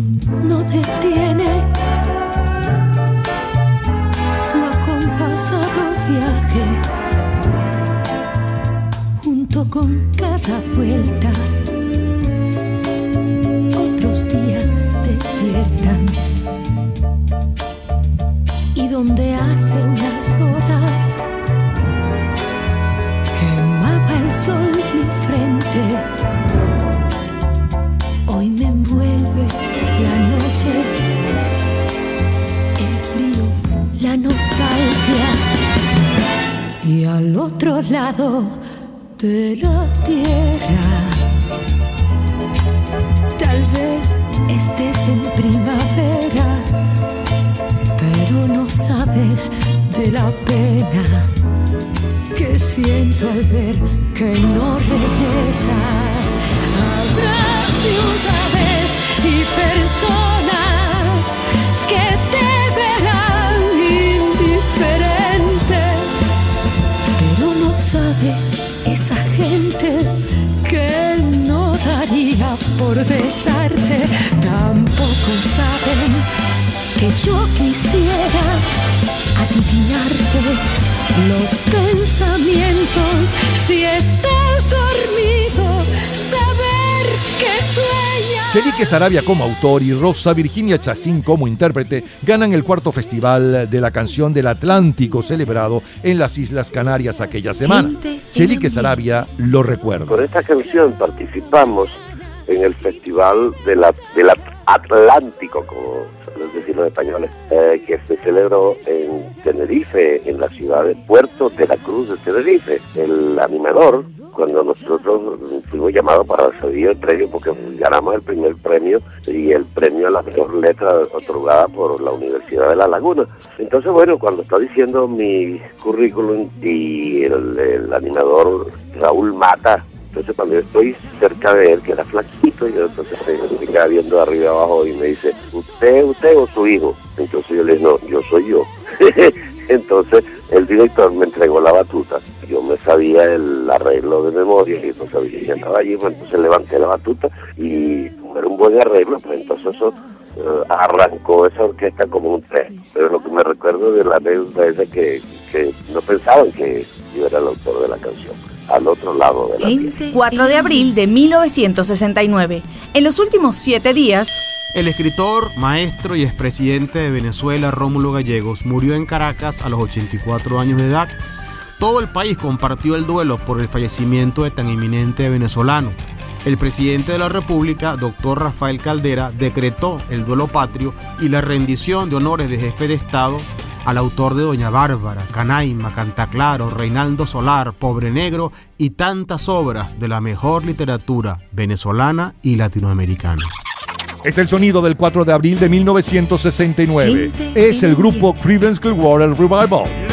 no detiene su acompasado viaje. Junto con cada vuelta, otros días despiertan. Y donde hace unas horas sol mi frente. Hoy me envuelve la noche, el frío, la nostalgia. Y al otro lado de la tierra, tal vez estés en primavera, pero no sabes de la pena que siento al ver que no regresas. Habrá ciudades y personas que te verán indiferente, pero no sabe esa gente que no daría por besarte. Tampoco saben que yo quisiera adivinarte los pensamientos si estás dormido, saber que sueñas. Chelique Sarabia como autor y Rosa Virginia Chacín como intérprete ganan el cuarto festival de la canción del Atlántico celebrado en las Islas Canarias aquella semana. Chelique Sarabia lo recuerda. Con esta canción participamos en el Festival de la- del At- Atlántico, como los españoles, eh, que se celebró en Tenerife, en la ciudad de Puerto de la Cruz de Tenerife. El animador, cuando nosotros fuimos llamados para recibir el premio, porque ganamos el primer premio y el premio a la mejor letra otorgada por la Universidad de La Laguna. Entonces, bueno, cuando está diciendo mi currículum y el animador Raúl Mata, entonces cuando yo estoy cerca de él, que era flaquito, yo entonces me quedaba viendo de arriba abajo y me dice, ¿usted, usted o su hijo? Entonces yo le dije, no, yo soy yo. entonces el director me entregó la batuta. Yo me sabía el arreglo de memoria y no sabía que estaba allí, pues entonces levanté la batuta y era un buen arreglo, pues entonces eso eh, arrancó esa orquesta como un tren. Pero lo que me recuerdo de la anécdota es que, que no pensaban que yo era el autor de la canción. Al otro lado de la tierra. 4 de abril de 1969. En los últimos siete días, El escritor, maestro y expresidente de Venezuela, Rómulo Gallegos, murió en Caracas a los 84 años de edad. Todo el país compartió el duelo por el fallecimiento de tan eminente venezolano. El presidente de la República, doctor Rafael Caldera, decretó el duelo patrio y la rendición de honores de jefe de Estado al autor de Doña Bárbara, Canaima, Cantaclaro, Reinaldo Solar, Pobre Negro y tantas obras de la mejor literatura venezolana y latinoamericana. Es el sonido del 4 de abril de 1969. Gente Es el grupo Creedence Clearwater Revival.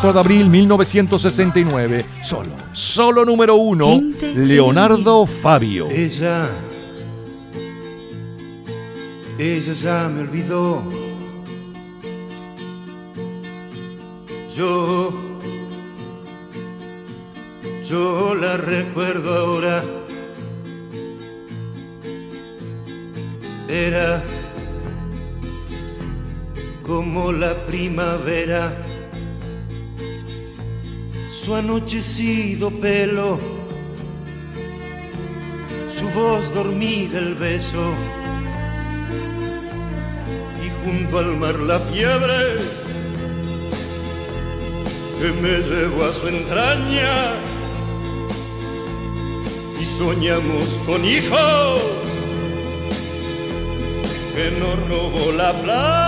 4 de abril 1969. Solo, solo número uno, Leonardo Fabio. Ella, ella ya me olvidó. Yo, yo la recuerdo ahora. Era como la primavera, anochecido pelo su voz dormida el beso y junto al mar la fiebre que me llevó a su entraña y soñamos con hijos que nos robó la plata.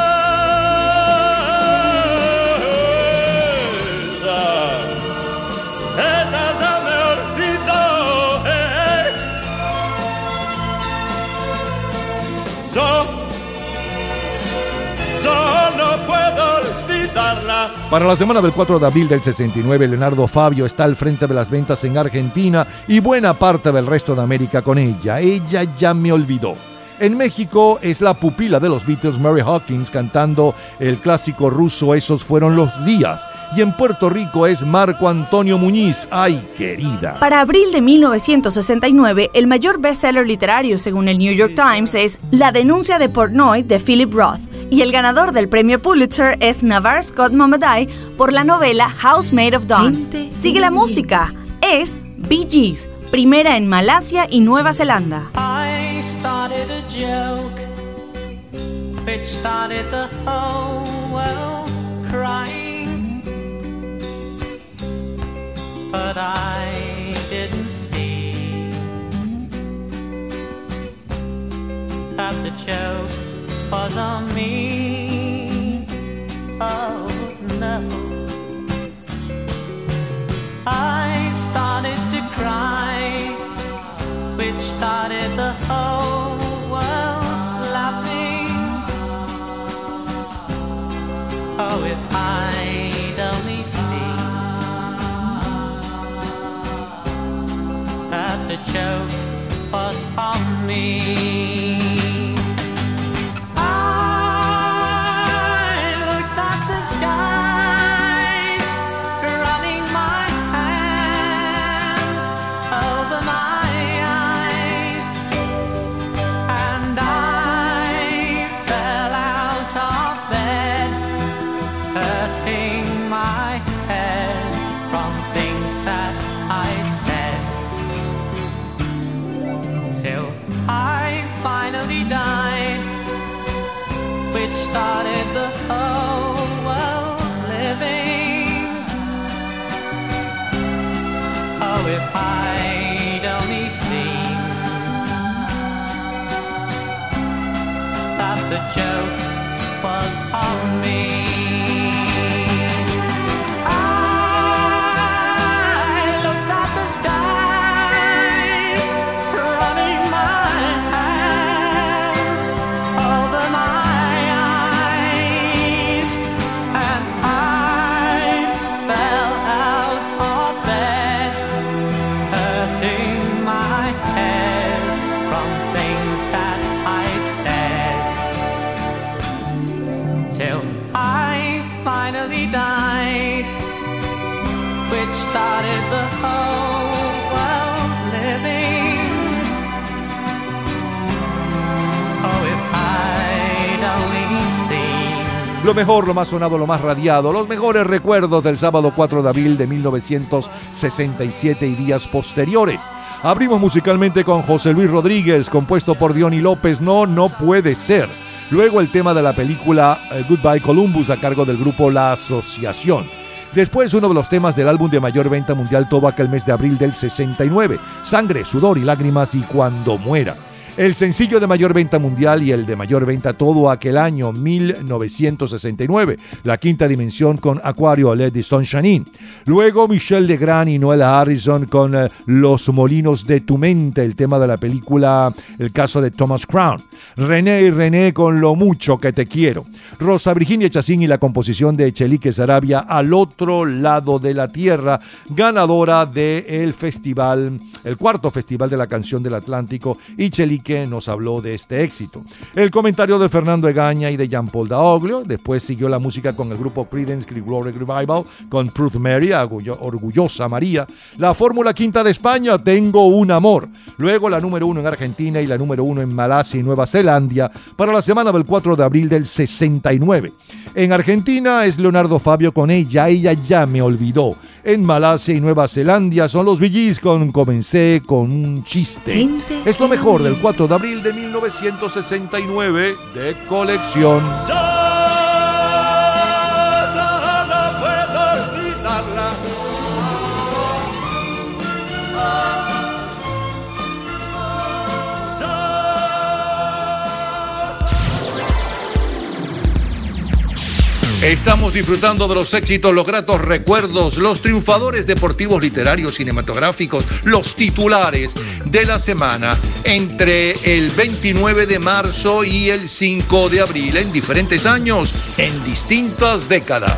Para la semana del 4 de abril del 69, Leonardo Fabio está al frente de las ventas en Argentina y buena parte del resto de América con ella. Ella ya me olvidó. En México es la pupila de los Beatles Mary Hawkins cantando el clásico ruso Esos fueron los días. Y en Puerto Rico es Marco Antonio Muñiz. ¡Ay, querida! Para abril de 1969, el mayor bestseller literario según el New York Times es La denuncia de Portnoy de Philip Roth y el ganador del premio Pulitzer es Navar Scott Momaday por la novela House Made of Dawn. Sigue la música, es Bee Gees, primera en Malasia y Nueva Zelanda. I started a joke which started the whole world But I didn't see that the joke was on me. Oh no. I started to cry which started the whole artichoke was on me. Lo mejor, lo más sonado, lo más radiado, los mejores recuerdos del sábado 4 de abril de 1967 y días posteriores. Abrimos musicalmente con José Luis Rodríguez, compuesto por Diony López, No, no puede ser. Luego el tema de la película eh, Goodbye Columbus a cargo del grupo La Asociación. Después uno de los temas del álbum de mayor venta mundial todo aquel mes de abril del 69, Sangre, Sudor y Lágrimas y Cuando Muera. El sencillo de mayor venta mundial y el de mayor venta todo aquel año 1969, La Quinta Dimensión con Acuario de Sunshine. Luego Michelle Legrand y Noela Harrison con eh, Los Molinos de tu Mente, el tema de la película El caso de Thomas Crown. René y René con Lo Mucho que te quiero. Rosa Virginia Chacín y la composición de Chelique Sarabia Al otro lado de la tierra, ganadora del festival, el cuarto festival de la canción del Atlántico y Chelique nos habló de este éxito. El comentario de Fernando Egaña y de Jean-Paul Daoglio, después siguió la música con el grupo Creedence Clearwater Revival con Truth Mary, Orgullo- Orgullosa María, la Fórmula Quinta de España, Tengo un Amor, luego la número uno en Argentina y la número uno en Malasia y Nueva Zelanda para la semana del 4 de abril del 69. En Argentina es Leonardo Fabio con Ella, ella ya me olvidó. En Malasia y Nueva Zelanda son los Billys con Comencé con un chiste. Es lo mejor del 4 de abril de 1969 de colección. Estamos disfrutando de los éxitos, los gratos recuerdos, los triunfadores deportivos, literarios, cinematográficos, los titulares de la semana entre el 29 de marzo y el 5 de abril en diferentes años, en distintas décadas.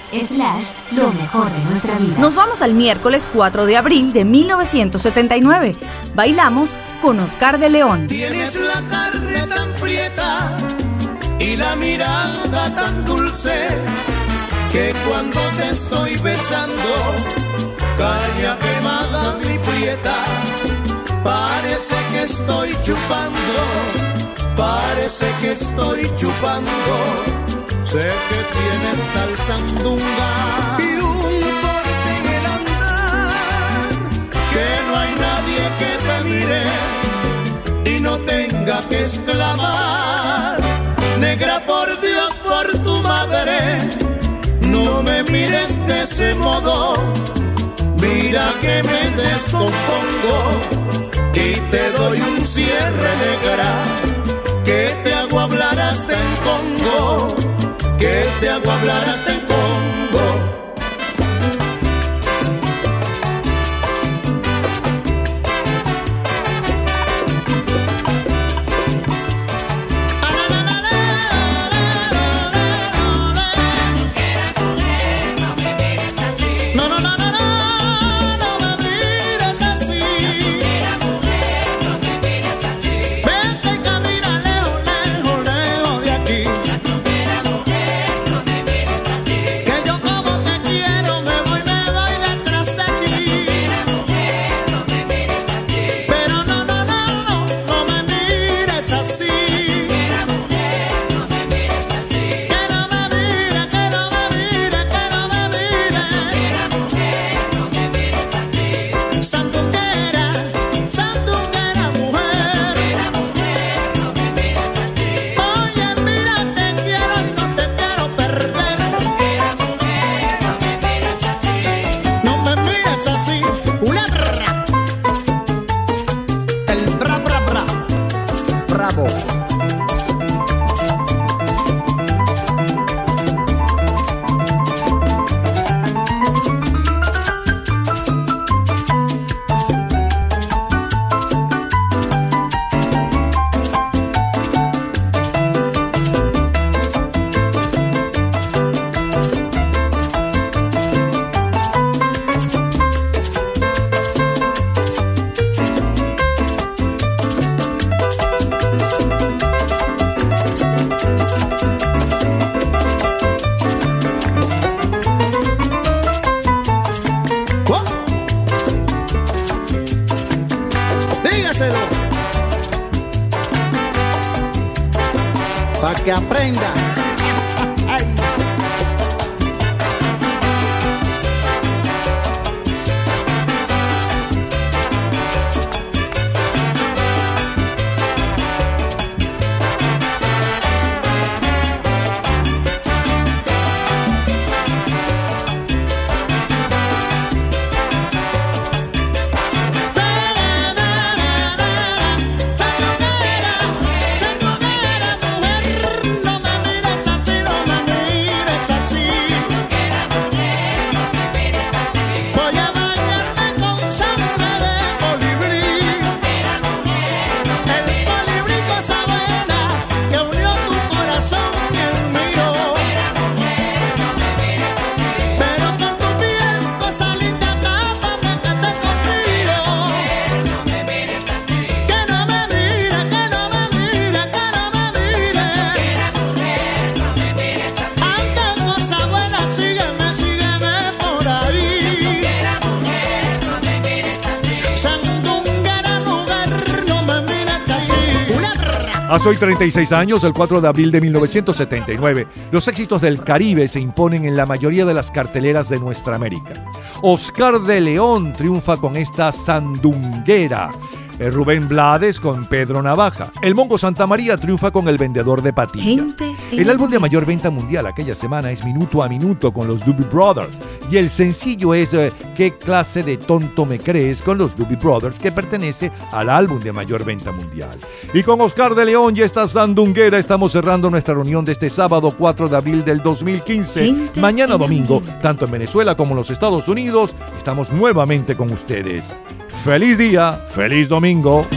Slash, lo mejor de nuestra vida. Nos vamos al miércoles 4 de abril de 1979. Bailamos con Oscar de León. Tienes la carne tan prieta y la mirada tan dulce que cuando te estoy besando, caña quemada mi prieta, parece que estoy chupando, parece que estoy chupando. Sé que tienes tal sandunga y un porte en el andar que no hay nadie que te mire y no tenga que exclamar, negra por Dios, por tu madre, no me mires de ese modo, mira que me descompongo y te doy un cierre negra, te hago hablar hasta Hace hoy 36 años, el 4 de abril de 1979, los éxitos del Caribe se imponen en la mayoría de las carteleras de nuestra América. Oscar de León triunfa con esta sandunguera. Eh, Rubén Blades con Pedro Navaja. El Mongo Santa María triunfa con El Vendedor de Patillas. El álbum de mayor venta mundial aquella semana es Minuto a Minuto con los Doobie Brothers. Y el sencillo es eh, ¿Qué clase de tonto me crees? con los Doobie Brothers, que pertenece al álbum de mayor venta mundial. Y con Oscar de León y esta sandunguera estamos cerrando nuestra reunión de este sábado 4 de abril del 2015. Mañana domingo, tanto en Venezuela como en los Estados Unidos, estamos nuevamente con ustedes. Feliz día, feliz domingo.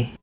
Gente en ambiente.